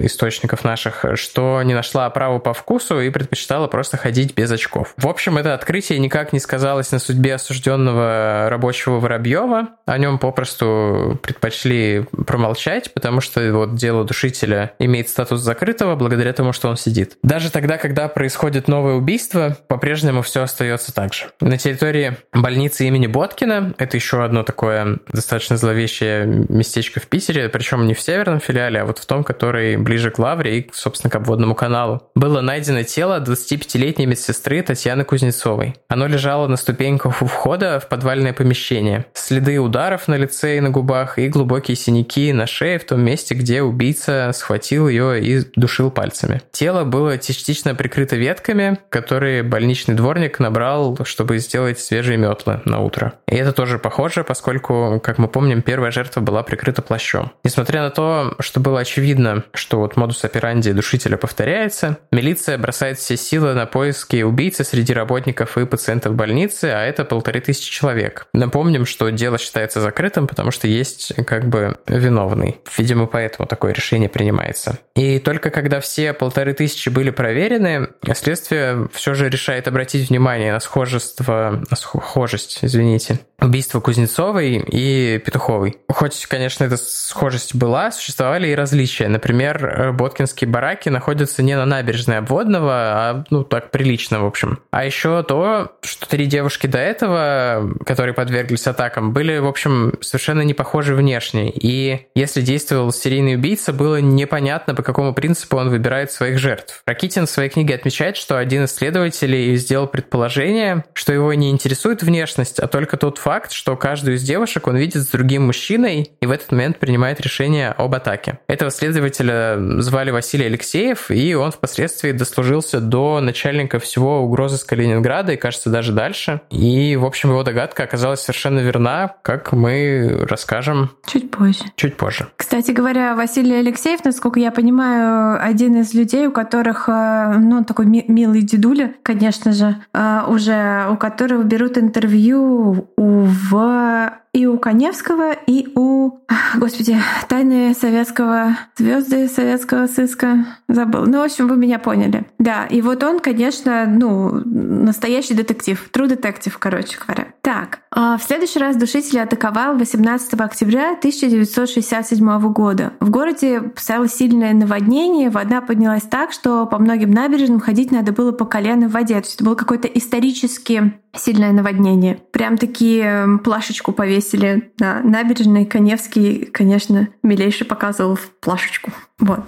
источников наших, что не нашла оправу по вкусу и предпочитала просто ходить без очков. В общем, это открытие никак не сказалось на судьбе осужденного рабочего Воробьева. О нем попросту предпочли промолчать, потому что вот дело душителя имеет статус закрытого благодаря благодаря что он сидит. Даже тогда, когда происходит новое убийство, по-прежнему все остается так же. На территории больницы имени Боткина, это еще одно такое достаточно зловещее местечко в Питере, причем не в северном филиале, а вот в том, который ближе к Лавре и, собственно, к обводному каналу, было найдено тело 25-летней медсестры Татьяны Кузнецовой. Оно лежало на ступеньках у входа в подвальное помещение. Следы ударов на лице и на губах и глубокие синяки на шее в том месте, где убийца схватил ее и душил пальцем пальцами. Тело было частично прикрыто ветками, которые больничный дворник набрал, чтобы сделать свежие метлы на утро. И это тоже похоже, поскольку, как мы помним, первая жертва была прикрыта плащом. Несмотря на то, что было очевидно, что вот модус операнди душителя повторяется, милиция бросает все силы на поиски убийцы среди работников и пациентов больницы, а это полторы тысячи человек. Напомним, что дело считается закрытым, потому что есть как бы виновный. Видимо, поэтому такое решение принимается. И только когда все полторы тысячи были проверены, следствие все же решает обратить внимание на схожество, на схожесть, извините, убийства Кузнецовой и Петуховой. Хоть, конечно, эта схожесть была, существовали и различия. Например, боткинские бараки находятся не на набережной обводного, а, ну, так прилично, в общем. А еще то, что три девушки до этого, которые подверглись атакам, были, в общем, совершенно не похожи внешне. И если действовал серийный убийца, было непонятно, по какому принципу он выбирает своих жертв. Ракитин в своей книге отмечает, что один из следователей сделал предположение, что его не интересует внешность, а только тот факт, что каждую из девушек он видит с другим мужчиной и в этот момент принимает решение об атаке. Этого следователя звали Василий Алексеев, и он впоследствии дослужился до начальника всего угрозы с Калининграда и, кажется, даже дальше. И, в общем, его догадка оказалась совершенно верна, как мы расскажем чуть позже. Чуть позже. Кстати говоря, Василий Алексеев, насколько я понимаю, один из людей, у которых, э, ну, такой милый дедуля, конечно же, э, уже у которого берут интервью в и у Коневского, и у, господи, тайны советского, звезды советского сыска, забыл. Ну, в общем, вы меня поняли. Да, и вот он, конечно, ну, настоящий детектив, true детектив, короче говоря. Так, а в следующий раз душитель атаковал 18 октября 1967 года. В городе стояло сильное наводнение, вода поднялась так, что по многим набережным ходить надо было по колено в воде. То есть это было какое-то исторически сильное наводнение. Прям такие плашечку повесили на набережной. Коневский, конечно, милейший показывал плашечку. Вот.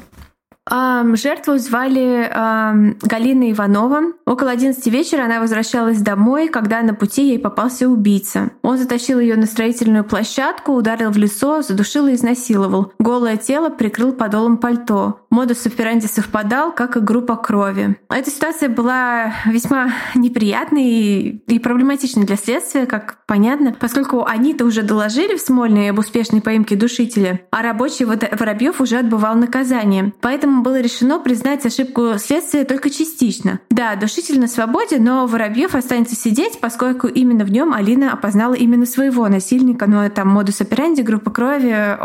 Жертву звали Галина Иванова. Около 11 вечера она возвращалась домой, когда на пути ей попался убийца. Он затащил ее на строительную площадку, ударил в лицо, задушил и изнасиловал. Голое тело прикрыл подолом пальто. Модус операнди совпадал, как и группа крови. Эта ситуация была весьма неприятной и проблематичной для следствия, как понятно, поскольку они-то уже доложили в Смольной об успешной поимке душителя, а рабочий Воробьев уже отбывал наказание. Поэтому поэтому было решено признать ошибку следствия только частично. Да, душитель на свободе, но Воробьев останется сидеть, поскольку именно в нем Алина опознала именно своего насильника, но это модус операнди, группа крови,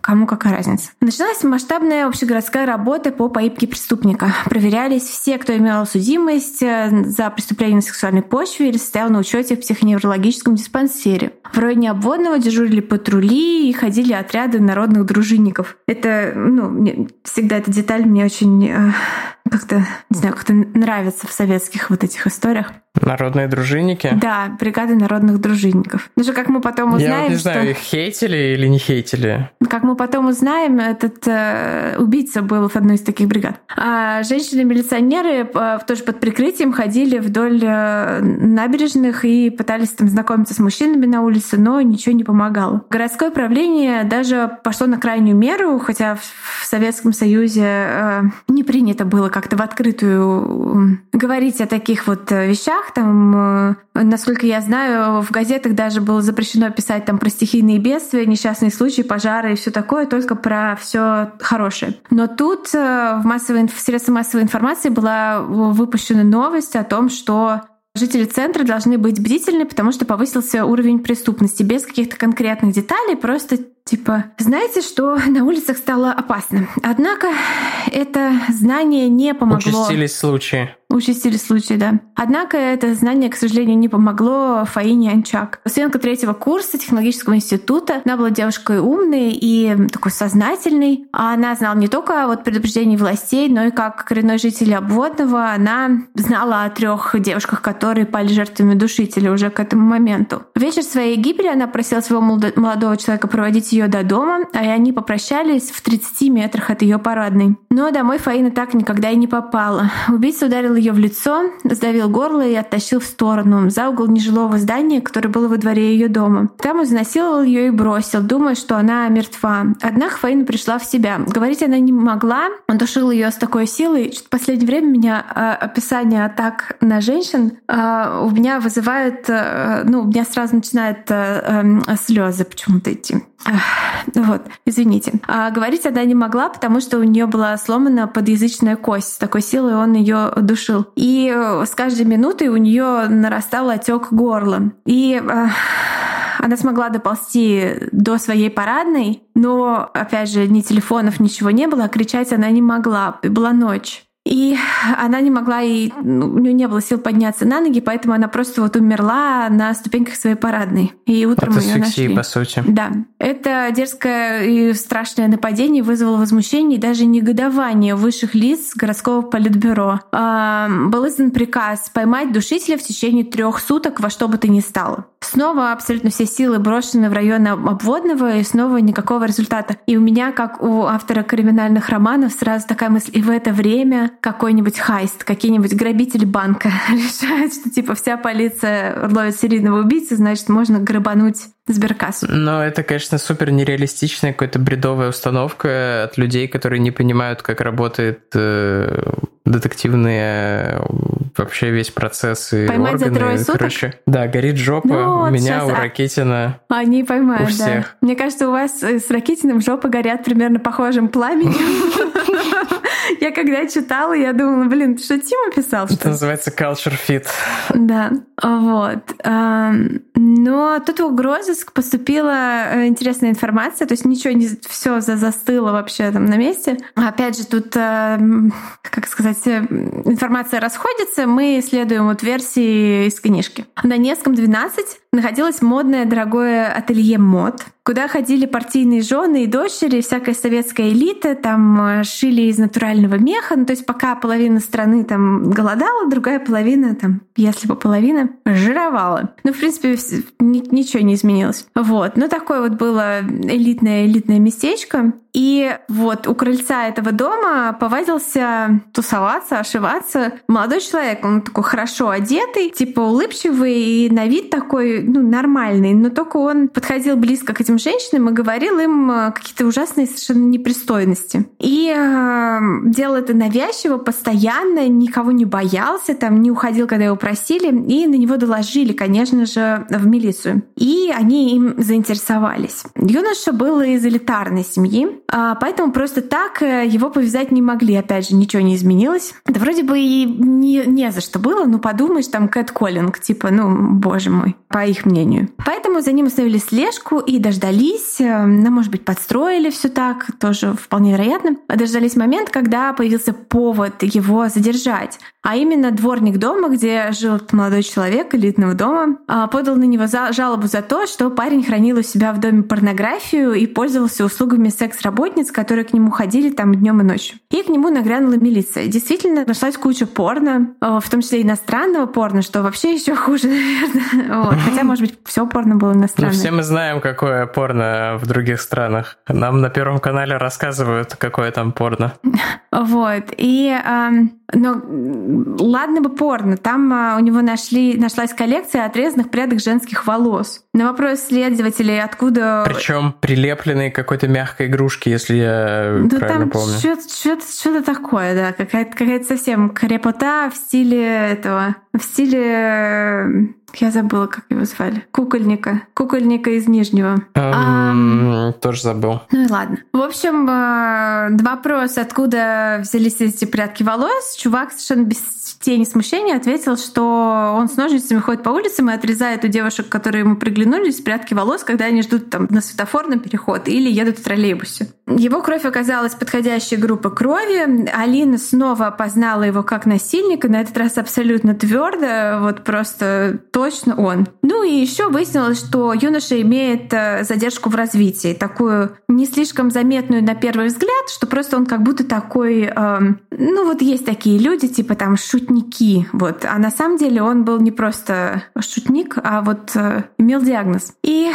кому какая разница. Началась масштабная общегородская работа по поимке преступника. Проверялись все, кто имел судимость э, за преступление на сексуальной почве или стоял на учете в психоневрологическом диспансере. В районе обводного дежурили патрули и ходили отряды народных дружинников. Это, ну, всегда это деталь мне очень э, как-то, не знаю, как-то нравится в советских вот этих историях. Народные дружинники? Да, бригады народных дружинников. Даже как мы потом узнаем, Я вот не знаю, что... их хейтили или не хейтили. Как мы потом узнаем, этот э, убийца был в одной из таких бригад. А женщины-милиционеры э, тоже под прикрытием ходили вдоль э, набережных и пытались там знакомиться с мужчинами на улице, но ничего не помогало. Городское правление даже пошло на крайнюю меру, хотя в Советском Союзе э, не принято было как-то в открытую говорить о таких вот э, вещах, там, э, насколько я знаю, в газетах даже было запрещено писать там про стихийные бедствия, несчастные случаи, пожары и все такое, только про все хорошее. Но тут э, в, массовой, в средствах массовой информации была выпущена новость о том, что Жители центра должны быть бдительны, потому что повысился уровень преступности. Без каких-то конкретных деталей, просто Типа, знаете, что на улицах стало опасно. Однако это знание не помогло. Участились случаи. Участились случаи, да. Однако это знание, к сожалению, не помогло Фаине Анчак. Студентка третьего курса технологического института. Она была девушкой умной и такой сознательной. А она знала не только вот предупреждений властей, но и как коренной житель обводного она знала о трех девушках, которые пали жертвами душителя уже к этому моменту. В вечер своей гибели она просила своего молодого человека проводить ее до дома, и они попрощались в 30 метрах от ее парадной. Но домой Фаина так никогда и не попала. Убийца ударил ее в лицо, сдавил горло и оттащил в сторону, за угол нежилого здания, которое было во дворе ее дома. Там изнасиловал ее и бросил, думая, что она мертва. Однако Фаина пришла в себя. Говорить она не могла. Он душил ее с такой силой. В последнее время меня э, описание атак на женщин э, у меня вызывает, э, ну, у меня сразу начинает э, э, слезы почему-то идти. Вот, извините. А говорить она не могла, потому что у нее была сломана подъязычная кость. С такой силой он ее душил. И э, с каждой минутой у нее нарастал отек горла. И она смогла доползти до своей парадной, но, опять же, ни телефонов, ничего не было, а кричать она не могла. Была ночь. И она не могла, и ну, у нее не было сил подняться на ноги, поэтому она просто вот умерла на ступеньках своей парадной. И утром Это ее нашли. по сути. Да. Это дерзкое и страшное нападение вызвало возмущение и даже негодование высших лиц городского политбюро. А, был издан приказ поймать душителя в течение трех суток во что бы то ни стало. Снова абсолютно все силы брошены в район обводного, и снова никакого результата. И у меня, как у автора криминальных романов, сразу такая мысль, и в это время какой-нибудь хайст, какие-нибудь грабители банка <laughs> решают, что типа вся полиция ловит серийного убийцу, значит, можно грабануть сберкассу. Но это, конечно, супер нереалистичная какая-то бредовая установка от людей, которые не понимают, как работает э, детективные вообще весь процесс и Поймать органы. за трое суток? Короче, да, горит жопа Ну, у вот меня, сейчас, у а- Ракетина. Они поймают, У да. всех. Мне кажется, у вас э, с Ракитиным жопы горят примерно похожим пламенем. <laughs> Я когда читала, я думала, блин, ты что, Тима писал, что Это ли? называется culture fit. Да, вот. Но тут в угрозыск поступила э, интересная информация, то есть ничего не все застыло вообще там на месте. Опять же, тут, эм, как сказать, э, информация расходится, мы исследуем вот версии из книжки. На Невском 12 находилось модное дорогое ателье мод, куда ходили партийные жены и дочери, всякая советская элита, там э, шили из натурального меха, ну то есть пока половина страны там голодала, другая половина там, если бы половина, жировала. Ну, в принципе, ни- ничего не изменилось. Вот, ну такое вот было элитное-элитное местечко. И вот у крыльца этого дома повадился тусоваться, ошиваться молодой человек. Он такой хорошо одетый, типа улыбчивый и на вид такой, ну, нормальный. Но только он подходил близко к этим женщинам и говорил им э, какие-то ужасные совершенно непристойности. И э, делал это навязчиво, постоянно, никого не боялся, там не уходил, когда его просили, и на него доложили, конечно же, в милицию. И они им заинтересовались. Юноша был из элитарной семьи, поэтому просто так э, его повязать не могли. Опять же, ничего не изменилось. Да вроде бы и не, не за что было, ну подумаешь, там кэт-коллинг, типа, ну, боже мой, по их мнению. Поэтому за ним установили слежку и дождались, э, ну, может быть, подстроили все так, тоже вполне вероятно. Дождались момент, когда появился повод его задержать. А именно дворник дома, где жил молодой человек элитного дома, а, подал на него жалобу за то, что парень хранил у себя в доме порнографию и пользовался услугами секс-работниц, которые к нему ходили там днем и ночью. И к нему нагрянула милиция. Действительно, нашлась куча порно, э, в том числе иностранного порно, что вообще еще хуже, <laughs> наверное. Вот. Хотя, может быть, все порно было Ну, иностранное. все мы знаем, какое порно в других странах. Нам на Первом канале рассказывают, какое там порно. <laughs> Вот. И, ам, но ладно бы порно. Там а, у него нашли, нашлась коллекция отрезанных прядок женских волос. На вопрос следователей, откуда... Причем прилепленные какой-то мягкой игрушке, если я Да правильно там помню. что-то, что-то, что-то такое, да, какая-то, какая-то совсем крепота в стиле этого, в стиле, э, я забыла, как его звали, кукольника, кукольника из Нижнего. Эм, Тоже забыл. Ну и ладно. В общем, э, вопрос, откуда взялись эти прядки волос, чувак совершенно без тени смущения ответил, что он с ножницами ходит по улицам и отрезает у девушек, которые ему приглянулись, прядки волос, когда они ждут там на светофорном переход или едут в троллейбусе. Его кровь оказалась подходящей группы крови. Алина снова опознала его как насильника, на этот раз абсолютно твердо, вот просто точно он. Ну и еще выяснилось, что юноша имеет э, задержку в развитии, такую не слишком заметную на первый взгляд, что просто он как будто такой, э, ну вот есть такие люди, типа там шутники, вот. А на самом деле он был не просто шутник, а вот э, имел диагноз. И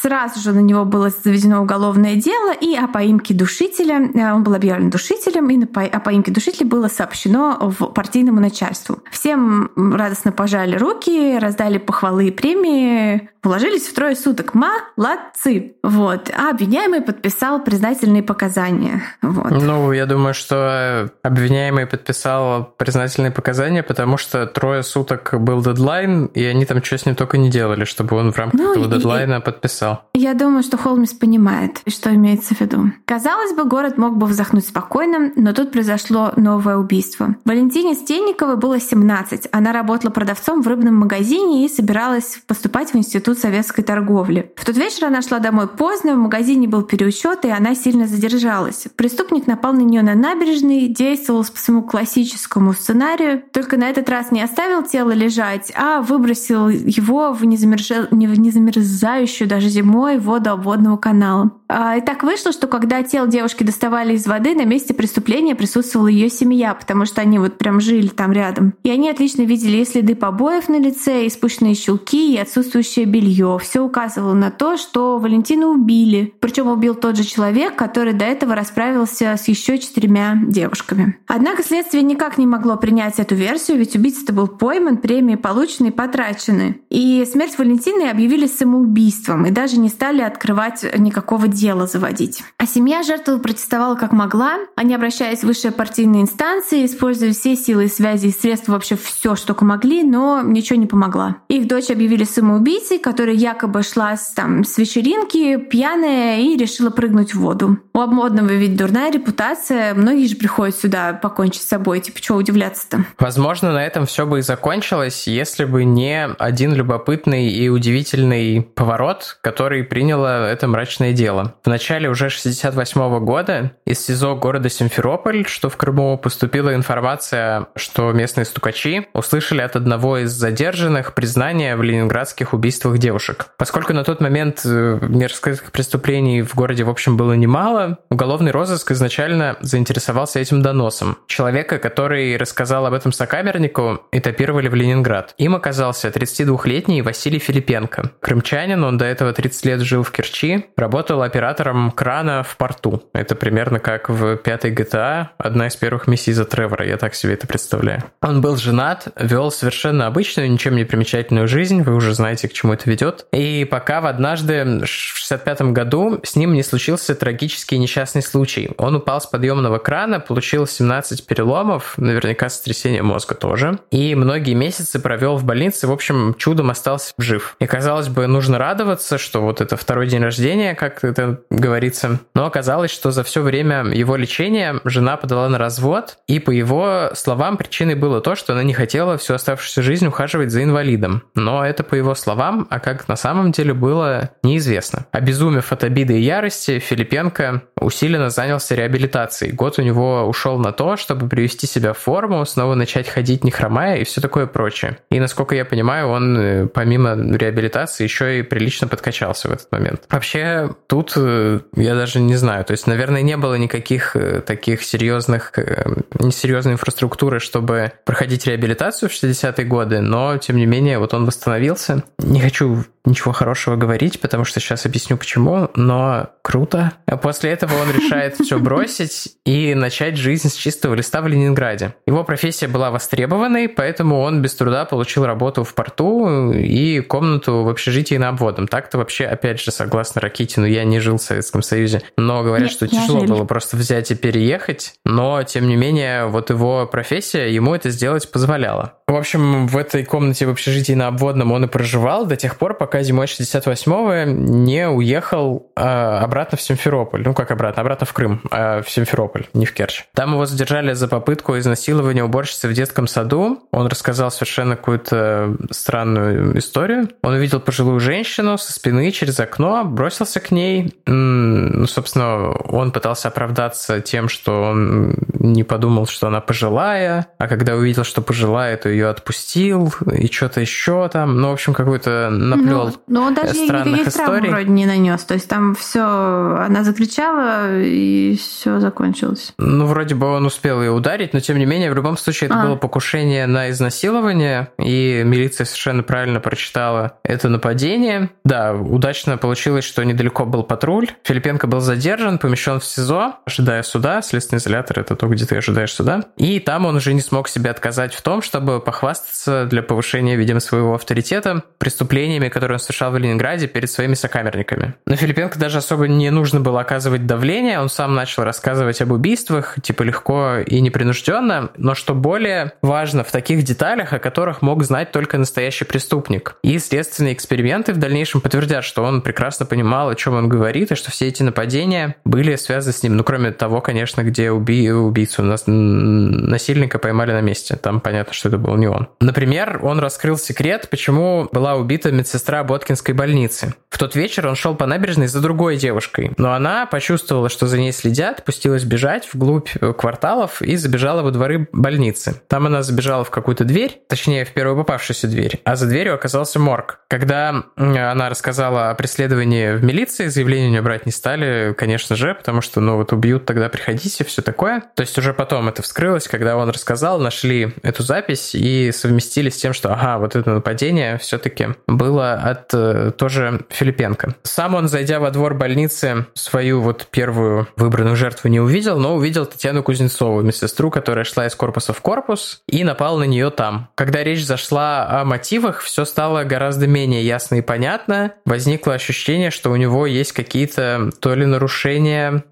сразу же на него было заведено уголовное дело и о поимке душителя. Э, он был объявлен душителем, и о поимке душителя было сообщено в партийному начальству. Всем радостно пожали руки, раздали похвалы и премии, Уложились в трое суток. Молодцы! Вот. А обвиняемый подписал признательные показания. Вот. Ну, я думаю, что обвиняемый подписал признательные показания, потому что трое суток был дедлайн, и они там что с ним только не делали, чтобы он в рамках ну, этого дедлайна и, подписал. Я думаю, что Холмс понимает, что имеется в виду. Казалось бы, город мог бы вздохнуть спокойно, но тут произошло новое убийство. Валентине Стенниковой было 17. Она работала продавцом в рыбном магазине и собиралась поступать в институт Институт советской торговли. В тот вечер она шла домой поздно, в магазине был переучет, и она сильно задержалась. Преступник напал на нее на набережной, действовал по своему классическому сценарию, только на этот раз не оставил тело лежать, а выбросил его в, незамерж... в незамерзающую даже зимой воду обводного канала. А, и так вышло, что когда тело девушки доставали из воды, на месте преступления присутствовала ее семья, потому что они вот прям жили там рядом. И они отлично видели и следы побоев на лице, и спущенные щелки, и отсутствующее белье. Все указывало на то, что Валентину убили. Причем убил тот же человек, который до этого расправился с еще четырьмя девушками. Однако следствие никак не могло принять эту версию, ведь убийца был пойман, премии получены и потрачены. И смерть Валентины объявили самоубийством и даже не стали открывать никакого дела заводить. А семья жертвы протестовала как могла. Они обращались в высшие партийные инстанции, использовали все силы, связи и средства, вообще все, что могли, но ничего не помогла. Их дочь объявили самоубийцей, которая якобы шла с, там, с вечеринки, пьяная, и решила прыгнуть в воду. У обмодного ведь дурная репутация, многие же приходят сюда покончить с собой, типа, чего удивляться-то? Возможно, на этом все бы и закончилось, если бы не один любопытный и удивительный поворот, который приняло это мрачное дело. В начале уже 68 года из СИЗО города Симферополь, что в Крыму, поступила информация, что местные стукачи услышали от одного из задержанных признание в ленинградских убийствах девушек. Поскольку на тот момент э, мерзких преступлений в городе, в общем, было немало, уголовный розыск изначально заинтересовался этим доносом. Человека, который рассказал об этом сокамернику, этапировали в Ленинград. Им оказался 32-летний Василий Филипенко. Крымчанин, он до этого 30 лет жил в Керчи, работал оператором крана в порту. Это примерно как в пятой GTA, одна из первых миссий за Тревора, я так себе это представляю. Он был женат, вел совершенно обычную, ничем не примечательную жизнь, вы уже знаете, к чему это ведет. И пока в однажды в 65 году с ним не случился трагический несчастный случай. Он упал с подъемного крана, получил 17 переломов, наверняка сотрясение мозга тоже, и многие месяцы провел в больнице, в общем, чудом остался жив. И казалось бы, нужно радоваться, что вот это второй день рождения, как это говорится. Но оказалось, что за все время его лечения жена подала на развод, и по его словам причиной было то, что она не хотела всю оставшуюся жизнь ухаживать за инвалидом. Но это по его словам, а как на самом деле было, неизвестно. Обезумев от обиды и ярости, Филипенко усиленно занялся реабилитацией. Год у него ушел на то, чтобы привести себя в форму, снова начать ходить не хромая и все такое прочее. И насколько я понимаю, он э, помимо реабилитации еще и прилично подкачался в этот момент. Вообще, тут Э, я даже не знаю. То есть, наверное, не было никаких э, таких серьезных, э, несерьезной инфраструктуры, чтобы проходить реабилитацию в 60-е годы, но, тем не менее, вот он восстановился. Не хочу ничего хорошего говорить, потому что сейчас объясню почему, но круто. А после этого он решает все бросить и начать жизнь с чистого листа в Ленинграде. Его профессия была востребованной, поэтому он без труда получил работу в порту и комнату в общежитии на обводом. Так-то вообще, опять же, согласно Ракитину, я не жил в Советском Союзе, но говорят, Нет, что тяжело жили. было просто взять и переехать, но, тем не менее, вот его профессия ему это сделать позволяла. В общем, в этой комнате в общежитии на обводном он и проживал до тех пор, пока зимой 68-го не уехал а, обратно в Симферополь. Ну, как обратно? Обратно в Крым, а в Симферополь, не в Керчь. Там его задержали за попытку изнасилования уборщицы в детском саду. Он рассказал совершенно какую-то странную историю. Он увидел пожилую женщину со спины через окно, бросился к ней. Ну, собственно, он пытался оправдаться тем, что он не подумал, что она пожилая, а когда увидел, что пожилая, то ее отпустил, и что-то еще там. Ну, в общем, какой-то наплел ну, но он даже странных историй. вроде не нанес. То есть там все, она закричала, и все закончилось. Ну, вроде бы он успел ее ударить, но тем не менее, в любом случае, это а. было покушение на изнасилование, и милиция совершенно правильно прочитала это нападение. Да, удачно получилось, что недалеко был патруль. Филипенко был задержан, помещен в СИЗО, ожидая суда. Следственный изолятор — это то, где ты ожидаешь суда. И там он уже не смог себе отказать в том, чтобы похвастаться для повышения, видимо, своего авторитета преступлениями, которые он совершал в Ленинграде перед своими сокамерниками. На Филипенко даже особо не нужно было оказывать давление, он сам начал рассказывать об убийствах, типа легко и непринужденно, но что более важно, в таких деталях, о которых мог знать только настоящий преступник. И следственные эксперименты в дальнейшем подтвердят, что он прекрасно понимал, о чем он говорит, и что все эти нападения были связаны с ним. Ну, кроме того, конечно, где уби убийцу, нас насильника поймали на месте. Там понятно, что это был не он. Например, он раскрыл секрет, почему была убита медсестра Боткинской больницы. В тот вечер он шел по набережной за другой девушкой, но она почувствовала, что за ней следят, пустилась бежать вглубь э, кварталов и забежала во дворы больницы. Там она забежала в какую-то дверь, точнее, в первую попавшуюся дверь, а за дверью оказался морг. Когда она рассказала о преследовании в милиции, заявление у нее брать не стали, конечно же, потому что, ну, вот убьют, тогда приходите, все такое. То есть уже потом это вскрылось, когда он рассказал, нашли эту запись и совместили с тем, что, ага, вот это нападение все-таки было от э, тоже Филипенко. Сам он, зайдя во двор больницы, свою вот первую выбранную жертву не увидел, но увидел Татьяну Кузнецову, медсестру, которая шла из корпуса в корпус, и напал на нее там. Когда речь зашла о мотивах, все стало гораздо менее ясно и понятно. Возникло ощущение, что у него есть какие-то то ли нарушения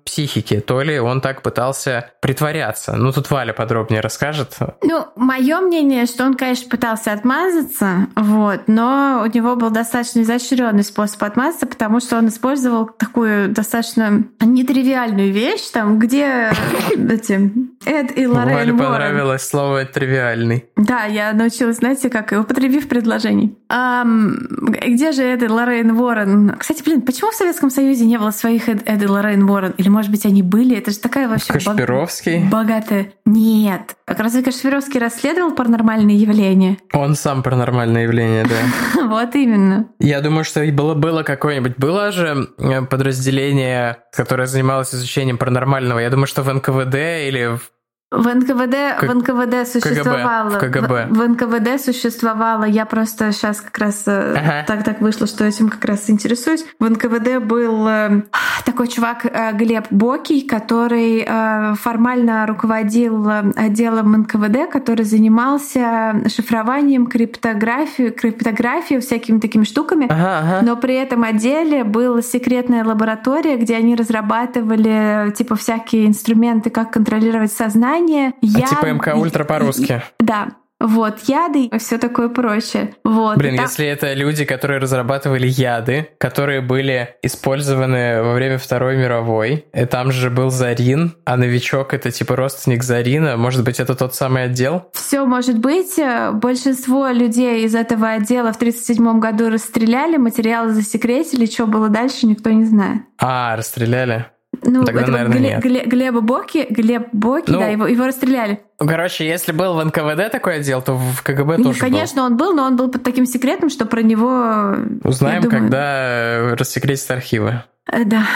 психики, то ли он так пытался притворяться. Ну, тут Валя подробнее расскажет. Ну, мое мнение, что он, конечно, пытался отмазаться, вот, но у него был достаточно изощренный способ отмазаться, потому что он использовал такую достаточно нетривиальную вещь, там, где эти Эд и Лорен Вале понравилось слово «тривиальный». Да, я научилась, знаете, как употребив предложений. Где же Эд и Лорен Уоррен? Кстати, блин, почему в Советском Союзе не было своих Эд, Эд и Лорен Уоррен? Или, может быть, они были? Это же такая вообще... Кашпировский? Богатая. Нет. Как раз и Кашпировский расследовал паранормальные явления. Он сам паранормальное явление, да. <laughs> Вот именно. Я думаю, что было, было какое-нибудь... Было же э, подразделение, которое занималось изучением паранормального. Я думаю, что в НКВД или в в НКВД, как... в НКВД существовало. КГБ, в. В, в НКВД существовало. Я просто сейчас как раз э, ага. так так вышло, что этим как раз интересуюсь. В НКВД был э, такой чувак э, Глеб Бокий, который э, формально руководил э, отделом НКВД, который занимался шифрованием, криптографией, криптографией, всякими такими штуками. Ага, ага. Но при этом отделе была секретная лаборатория, где они разрабатывали типа всякие инструменты, как контролировать сознание питание, яд... А типа МК Ультра по-русски. <laughs> Да, вот, яды и все такое прочее. Вот. Блин, так... если это люди, которые разрабатывали яды, которые были использованы во время Второй мировой, и там же был Зарин, а новичок это типа родственник Зарина, может быть, это тот самый отдел? Все может быть. Большинство людей из этого отдела в 1937 году расстреляли, материалы засекретили, что было дальше, никто не знает. А, расстреляли? Ну, Тогда, это наверное, Глеб, нет. Глеба Боки, Глеб Боки, ну, да, его, его расстреляли. Короче, если был в НКВД такой отдел, то в КГБ Нет, тоже Конечно, был. он был, но он был под таким секретом, что про него... Узнаем, думаю... когда рассекретят архивы. Э, да,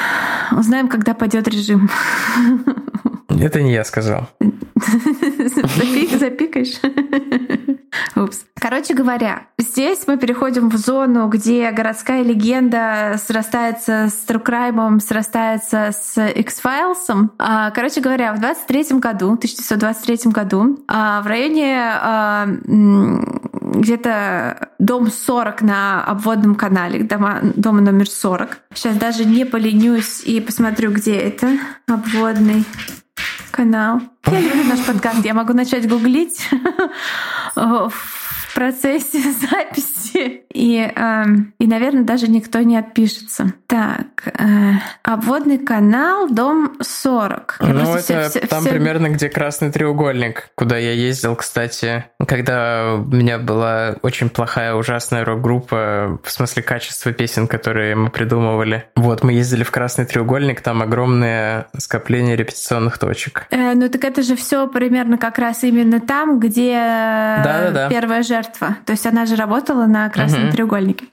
узнаем, когда пойдет режим. <laughs> Это не я сказал. Запикаешь? Короче говоря, здесь мы переходим в зону, где городская легенда срастается с Crime, срастается с X-Files. А, короче говоря, в 23 году, 1923 году, а, в районе а, где-то дом 40 на обводном канале, дома, дома номер 40. Сейчас даже не поленюсь и посмотрю, где это обводный канал. Я <laughs> люблю наш подкаст, я могу начать гуглить. <laughs> процессе <laughs> записи. И, э, и, наверное, даже никто не отпишется. Так, э, обводный канал, дом 40. Я ну, это все, все, там все... примерно, где красный треугольник, куда я ездил, кстати, когда у меня была очень плохая, ужасная рок-группа, в смысле качества песен, которые мы придумывали. Вот, мы ездили в красный треугольник, там огромное скопление репетиционных точек. Э, ну, так это же все примерно как раз именно там, где да, да, да. первая жертва. То есть она же работала на красном угу. треугольнике.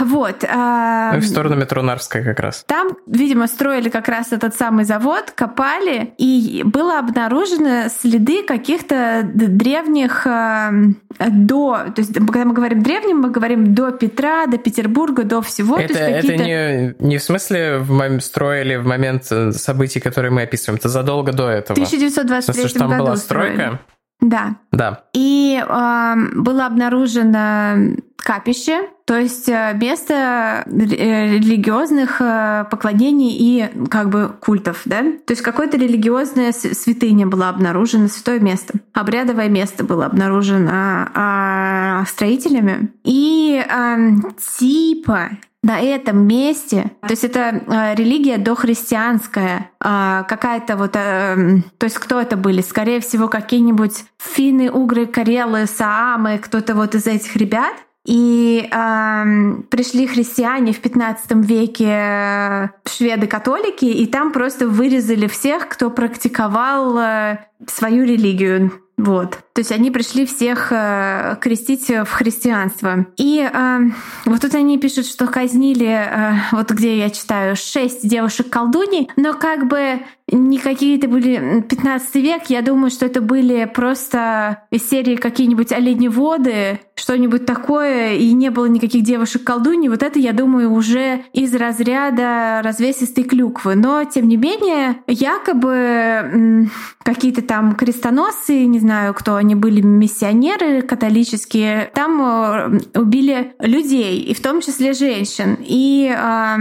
Вот. А... Ну, в сторону метро Нарвская как раз. Там, видимо, строили как раз этот самый завод, копали, и было обнаружено следы каких-то древних э, до... То есть, когда мы говорим древним, мы говорим до Петра, до Петербурга, до всего. Это, это не, не в смысле в момент строили в момент событий, которые мы описываем, это задолго до этого. В 1923 смысле, что там году была стройка? Строили. Да. Да. И э, было обнаружено капище, то есть э, место э, религиозных э, поклонений и как бы культов, да? То есть какое-то религиозное святыня было обнаружено, святое место, обрядовое место было обнаружено а, строителями. И а, типа на этом месте, то есть это э, религия дохристианская, э, какая-то вот, э, то есть кто это были? Скорее всего, какие-нибудь финны, угры, карелы, саамы, кто-то вот из этих ребят. И э, пришли христиане в 15 веке шведы-католики, и там просто вырезали всех, кто практиковал э, свою религию. Вот. То есть они пришли всех э, крестить в христианство. И э, вот тут они пишут, что казнили, э, вот где я читаю, шесть девушек-колдуней, но как бы не какие-то были 15 век, я думаю, что это были просто из серии какие-нибудь оленеводы, что-нибудь такое, и не было никаких девушек-колдуней. Вот это, я думаю, уже из разряда развесистой клюквы. Но, тем не менее, якобы какие-то там крестоносцы, не знаю, кто они были миссионеры католические, там э, убили людей, и в том числе женщин. И э,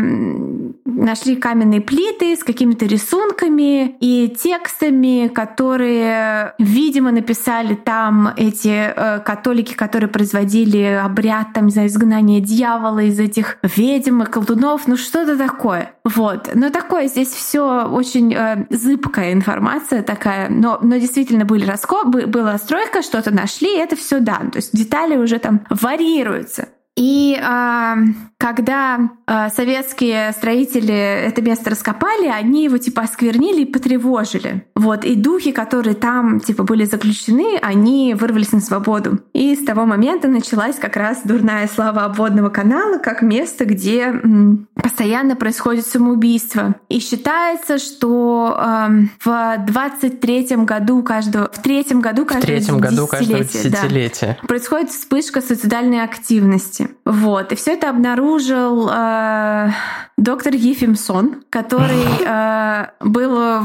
нашли каменные плиты с какими-то рисунками и текстами, которые, видимо, написали там эти э, католики, которые производили обряд, там, не знаю, изгнания дьявола из этих ведьм и колдунов, ну что-то такое. Вот. Но такое здесь все очень э, зыбкая информация такая, но, но действительно были раскопы, была стройка, что-то нашли, это все да. То есть детали уже там варьируются. И э, когда э, советские строители это место раскопали, они его типа осквернили и потревожили. Вот, и духи, которые там типа были заключены, они вырвались на свободу. И с того момента началась как раз дурная слава обводного канала как место, где м, постоянно происходит самоубийство. И считается, что э, в 23-м году каждого, в третьем году каждого, в третьем году каждого десятилетия да, происходит вспышка суицидальной активности. Вот. И все это обнаружил э, доктор Ефимсон, который <laughs> э, был,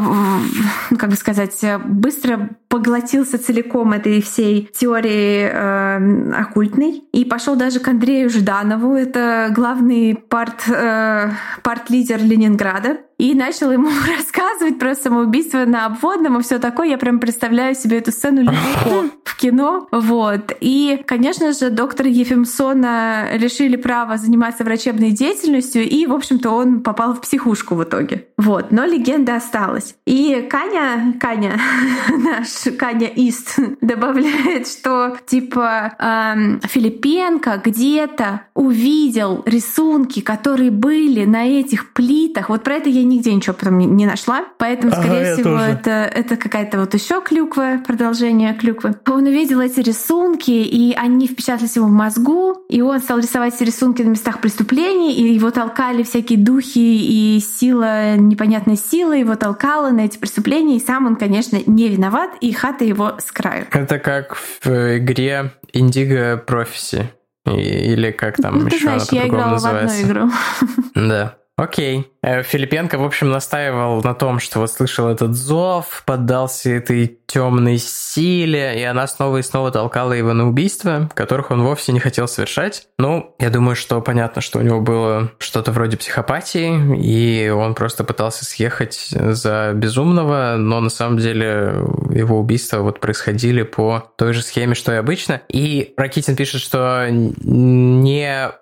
ну, как бы сказать, быстро поглотился целиком этой всей теории э, оккультной и пошел даже к Андрею Жданову, это главный парт, э, парт-лидер Ленинграда, и начал ему <laughs> рассказывать про самоубийство на обводном и все такое. Я прям представляю себе эту сцену <laughs> легко в кино. Вот. И, конечно же, доктора Ефимсона решили право заниматься врачебной деятельностью, и, в общем-то, он попал в психушку в итоге. Вот. Но легенда осталась. И Каня, Каня, <laughs> наш Каня Ист, <laughs> добавляет, что типа эм, Филипенко где-то увидел рисунки, которые были на этих плитах. Вот про это я нигде ничего потом не, не нашла. Поэтому, скорее ага, всего, это, это какая-то вот еще клюква, продолжение клюквы. Он увидел эти рисунки, и они впечатались ему в мозгу, и он стал рисовать эти рисунки на местах преступлений, и его толкали всякие духи, и сила, непонятная сила его толкала на эти преступления, и сам он, конечно, не виноват, и хата его с краю. Это как в игре Indigo Prophecy. Или как там ну, еще знаешь, она по-другому называется. В одну игру. Да. Окей. Э, Филипенко, в общем, настаивал на том, что вот слышал этот зов, поддался этой темной силе, и она снова и снова толкала его на убийства, которых он вовсе не хотел совершать. Ну, я думаю, что понятно, что у него было что-то вроде психопатии, и он просто пытался съехать за безумного, но на самом деле его убийства вот происходили по той же схеме, что и обычно. И Ракитин пишет, что не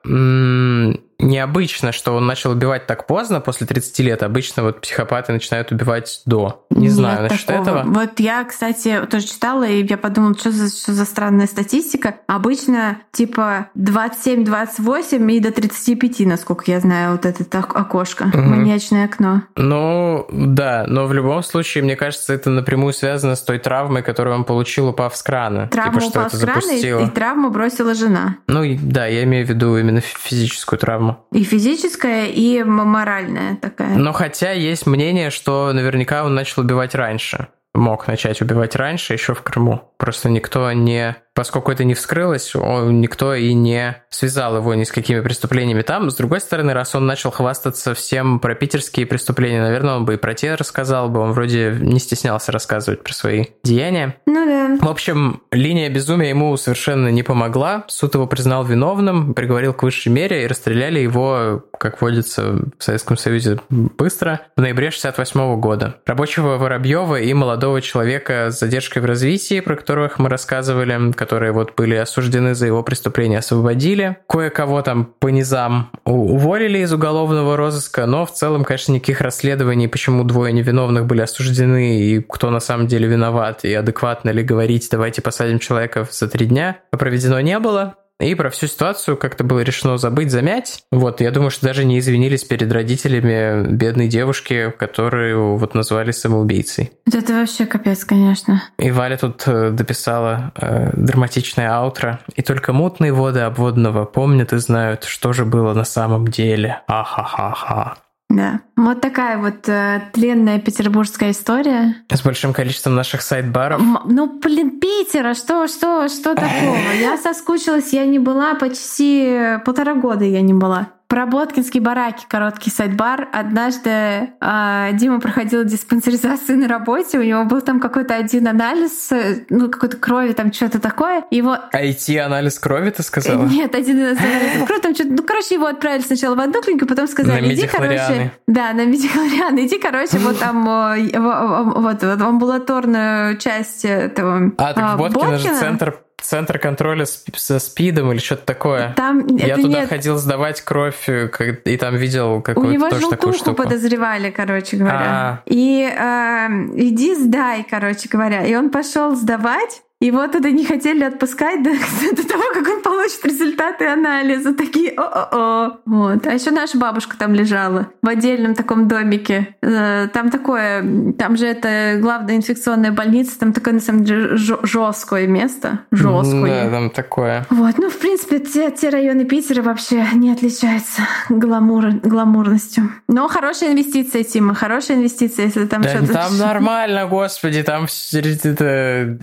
необычно, что он начал убивать так поздно, после 30 лет. Обычно вот психопаты начинают убивать до. Не Нет знаю насчет такого. этого. Вот я, кстати, тоже читала, и я подумала, что за, что за странная статистика. Обычно типа 27-28 и до 35, насколько я знаю, вот это окошко, угу. маньячное окно. Ну, да, но в любом случае, мне кажется, это напрямую связано с той травмой, которую он получил, упав с крана. Типа, травму типа, упав с крана, запустило. и, и травму бросила жена. Ну, да, я имею в виду именно физическую травму. И физическая, и моральная такая. Но хотя есть мнение, что наверняка он начал убивать раньше. Мог начать убивать раньше, еще в Крыму. Просто никто не поскольку это не вскрылось, он, никто и не связал его ни с какими преступлениями там. С другой стороны, раз он начал хвастаться всем про питерские преступления, наверное, он бы и про те рассказал бы. Он вроде не стеснялся рассказывать про свои деяния. Ну да. В общем, линия безумия ему совершенно не помогла. Суд его признал виновным, приговорил к высшей мере и расстреляли его, как водится в Советском Союзе, быстро, в ноябре 68 года. Рабочего Воробьева и молодого человека с задержкой в развитии, про которых мы рассказывали, которые вот были осуждены за его преступление, освободили. Кое-кого там по низам уволили из уголовного розыска, но в целом, конечно, никаких расследований, почему двое невиновных были осуждены и кто на самом деле виноват, и адекватно ли говорить, давайте посадим человека за три дня, проведено не было. И про всю ситуацию как-то было решено забыть, замять. Вот, я думаю, что даже не извинились перед родителями бедной девушки, которую вот назвали самоубийцей. Это вообще капец, конечно. И Валя тут э, дописала э, драматичное outro. И только мутные воды обводного помнят и знают, что же было на самом деле. Ахахаха. Да. Вот такая вот э, тленная петербургская история. С большим количеством наших sidebar ов. М- ну, блин, Питера, что, что, что такого? Я соскучилась, я не была почти полтора года я не была. Про Боткинские бараки, короткий sidebar. Однажды э, Дима проходил диспансеризацию на работе, у него был там какой-то один анализ, э, ну, какой-то крови, там что-то такое. Его... IT-анализ крови, ты сказала? Нет, один анализ крови, <laughs> там что-то... Ну, короче, его отправили сначала в одну клинику, потом сказали, иди, короче... Да, на медихлориан, иди, короче, вот там, вот, в амбулаторную часть этого А, так Боткина же центр Центр контроля со СПИДом или что-то такое. Там, Я туда нет. ходил сдавать кровь, э, и там видел какую-то У него тоже такую штуку. подозревали, короче говоря. А-а-а. И э, иди сдай, короче говоря. И он пошел сдавать, его тогда не хотели отпускать <laughs> до, до того, как он получит результаты анализа. Такие, о-о-о. Вот. А еще наша бабушка там лежала в отдельном таком домике. Э, там такое, там же это главная инфекционная больница, там такое, на самом деле, жесткое место. Жесткое. Да, там такое. Вот. Ну, в принципе, те, те районы Питера вообще не отличаются гламур, гламурностью. Но хорошая инвестиция, Тима, хорошая инвестиция, если там да, что-то... Там <laughs> нормально, господи, там это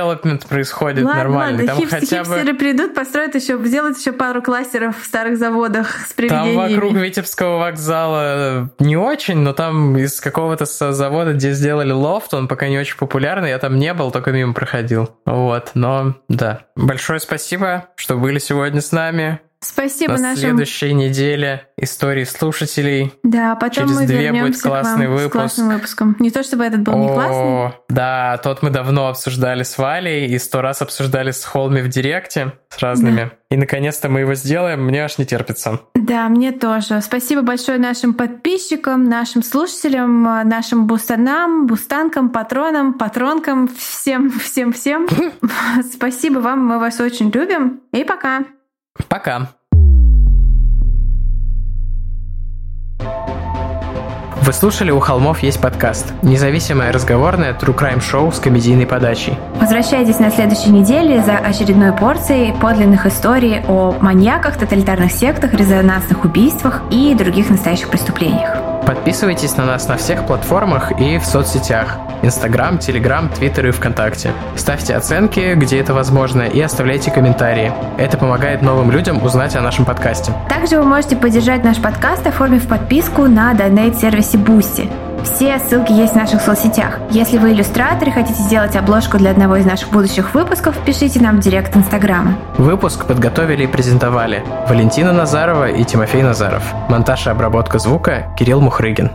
девелопмент происходит ладно, нормально. Ладно, Там хип, хотя хипстеры бы... придут, построят еще, сделают еще пару кластеров в старых заводах с привидениями. Там вокруг Витебского вокзала не очень, но там из какого-то завода, где сделали лофт, он пока не очень популярный, я там не был, только мимо проходил. Вот, но да. Большое спасибо, что были сегодня с нами. Спасибо На нашим... следующей неделе истории слушателей. Да, потом Через мы две будет классный к вам выпуск. С классным выпуском. Не то чтобы этот был О, не классный. Да, тот мы давно обсуждали с Валей и сто раз обсуждали с Холми в Директе с разными. Да. И наконец-то мы его сделаем, мне аж не терпится. Да, мне тоже. Спасибо большое нашим подписчикам, нашим слушателям, нашим бустанам, бустанкам, патронам, патронкам, всем, всем, всем. <laughs> Спасибо вам, мы вас очень любим. И пока. Пока. Вы слушали «У холмов есть подкаст» – независимое разговорное true crime шоу с комедийной подачей. Возвращайтесь на следующей неделе за очередной порцией подлинных историй о маньяках, тоталитарных сектах, резонансных убийствах и других настоящих преступлениях. Подписывайтесь на нас на всех платформах и в соцсетях – Инстаграм, Телеграм, Твиттер и ВКонтакте. Ставьте оценки, где это возможно, и оставляйте комментарии. Это помогает новым людям узнать о нашем подкасте. Также вы можете поддержать наш подкаст, оформив подписку на донейт-сервисе Boosty. Все ссылки есть в наших соцсетях. Если вы иллюстратор и хотите сделать обложку для одного из наших будущих выпусков, пишите нам в директ Инстаграма. Выпуск подготовили и презентовали Валентина Назарова и Тимофей Назаров. Монтаж и обработка звука Кирилл Мухрыгин.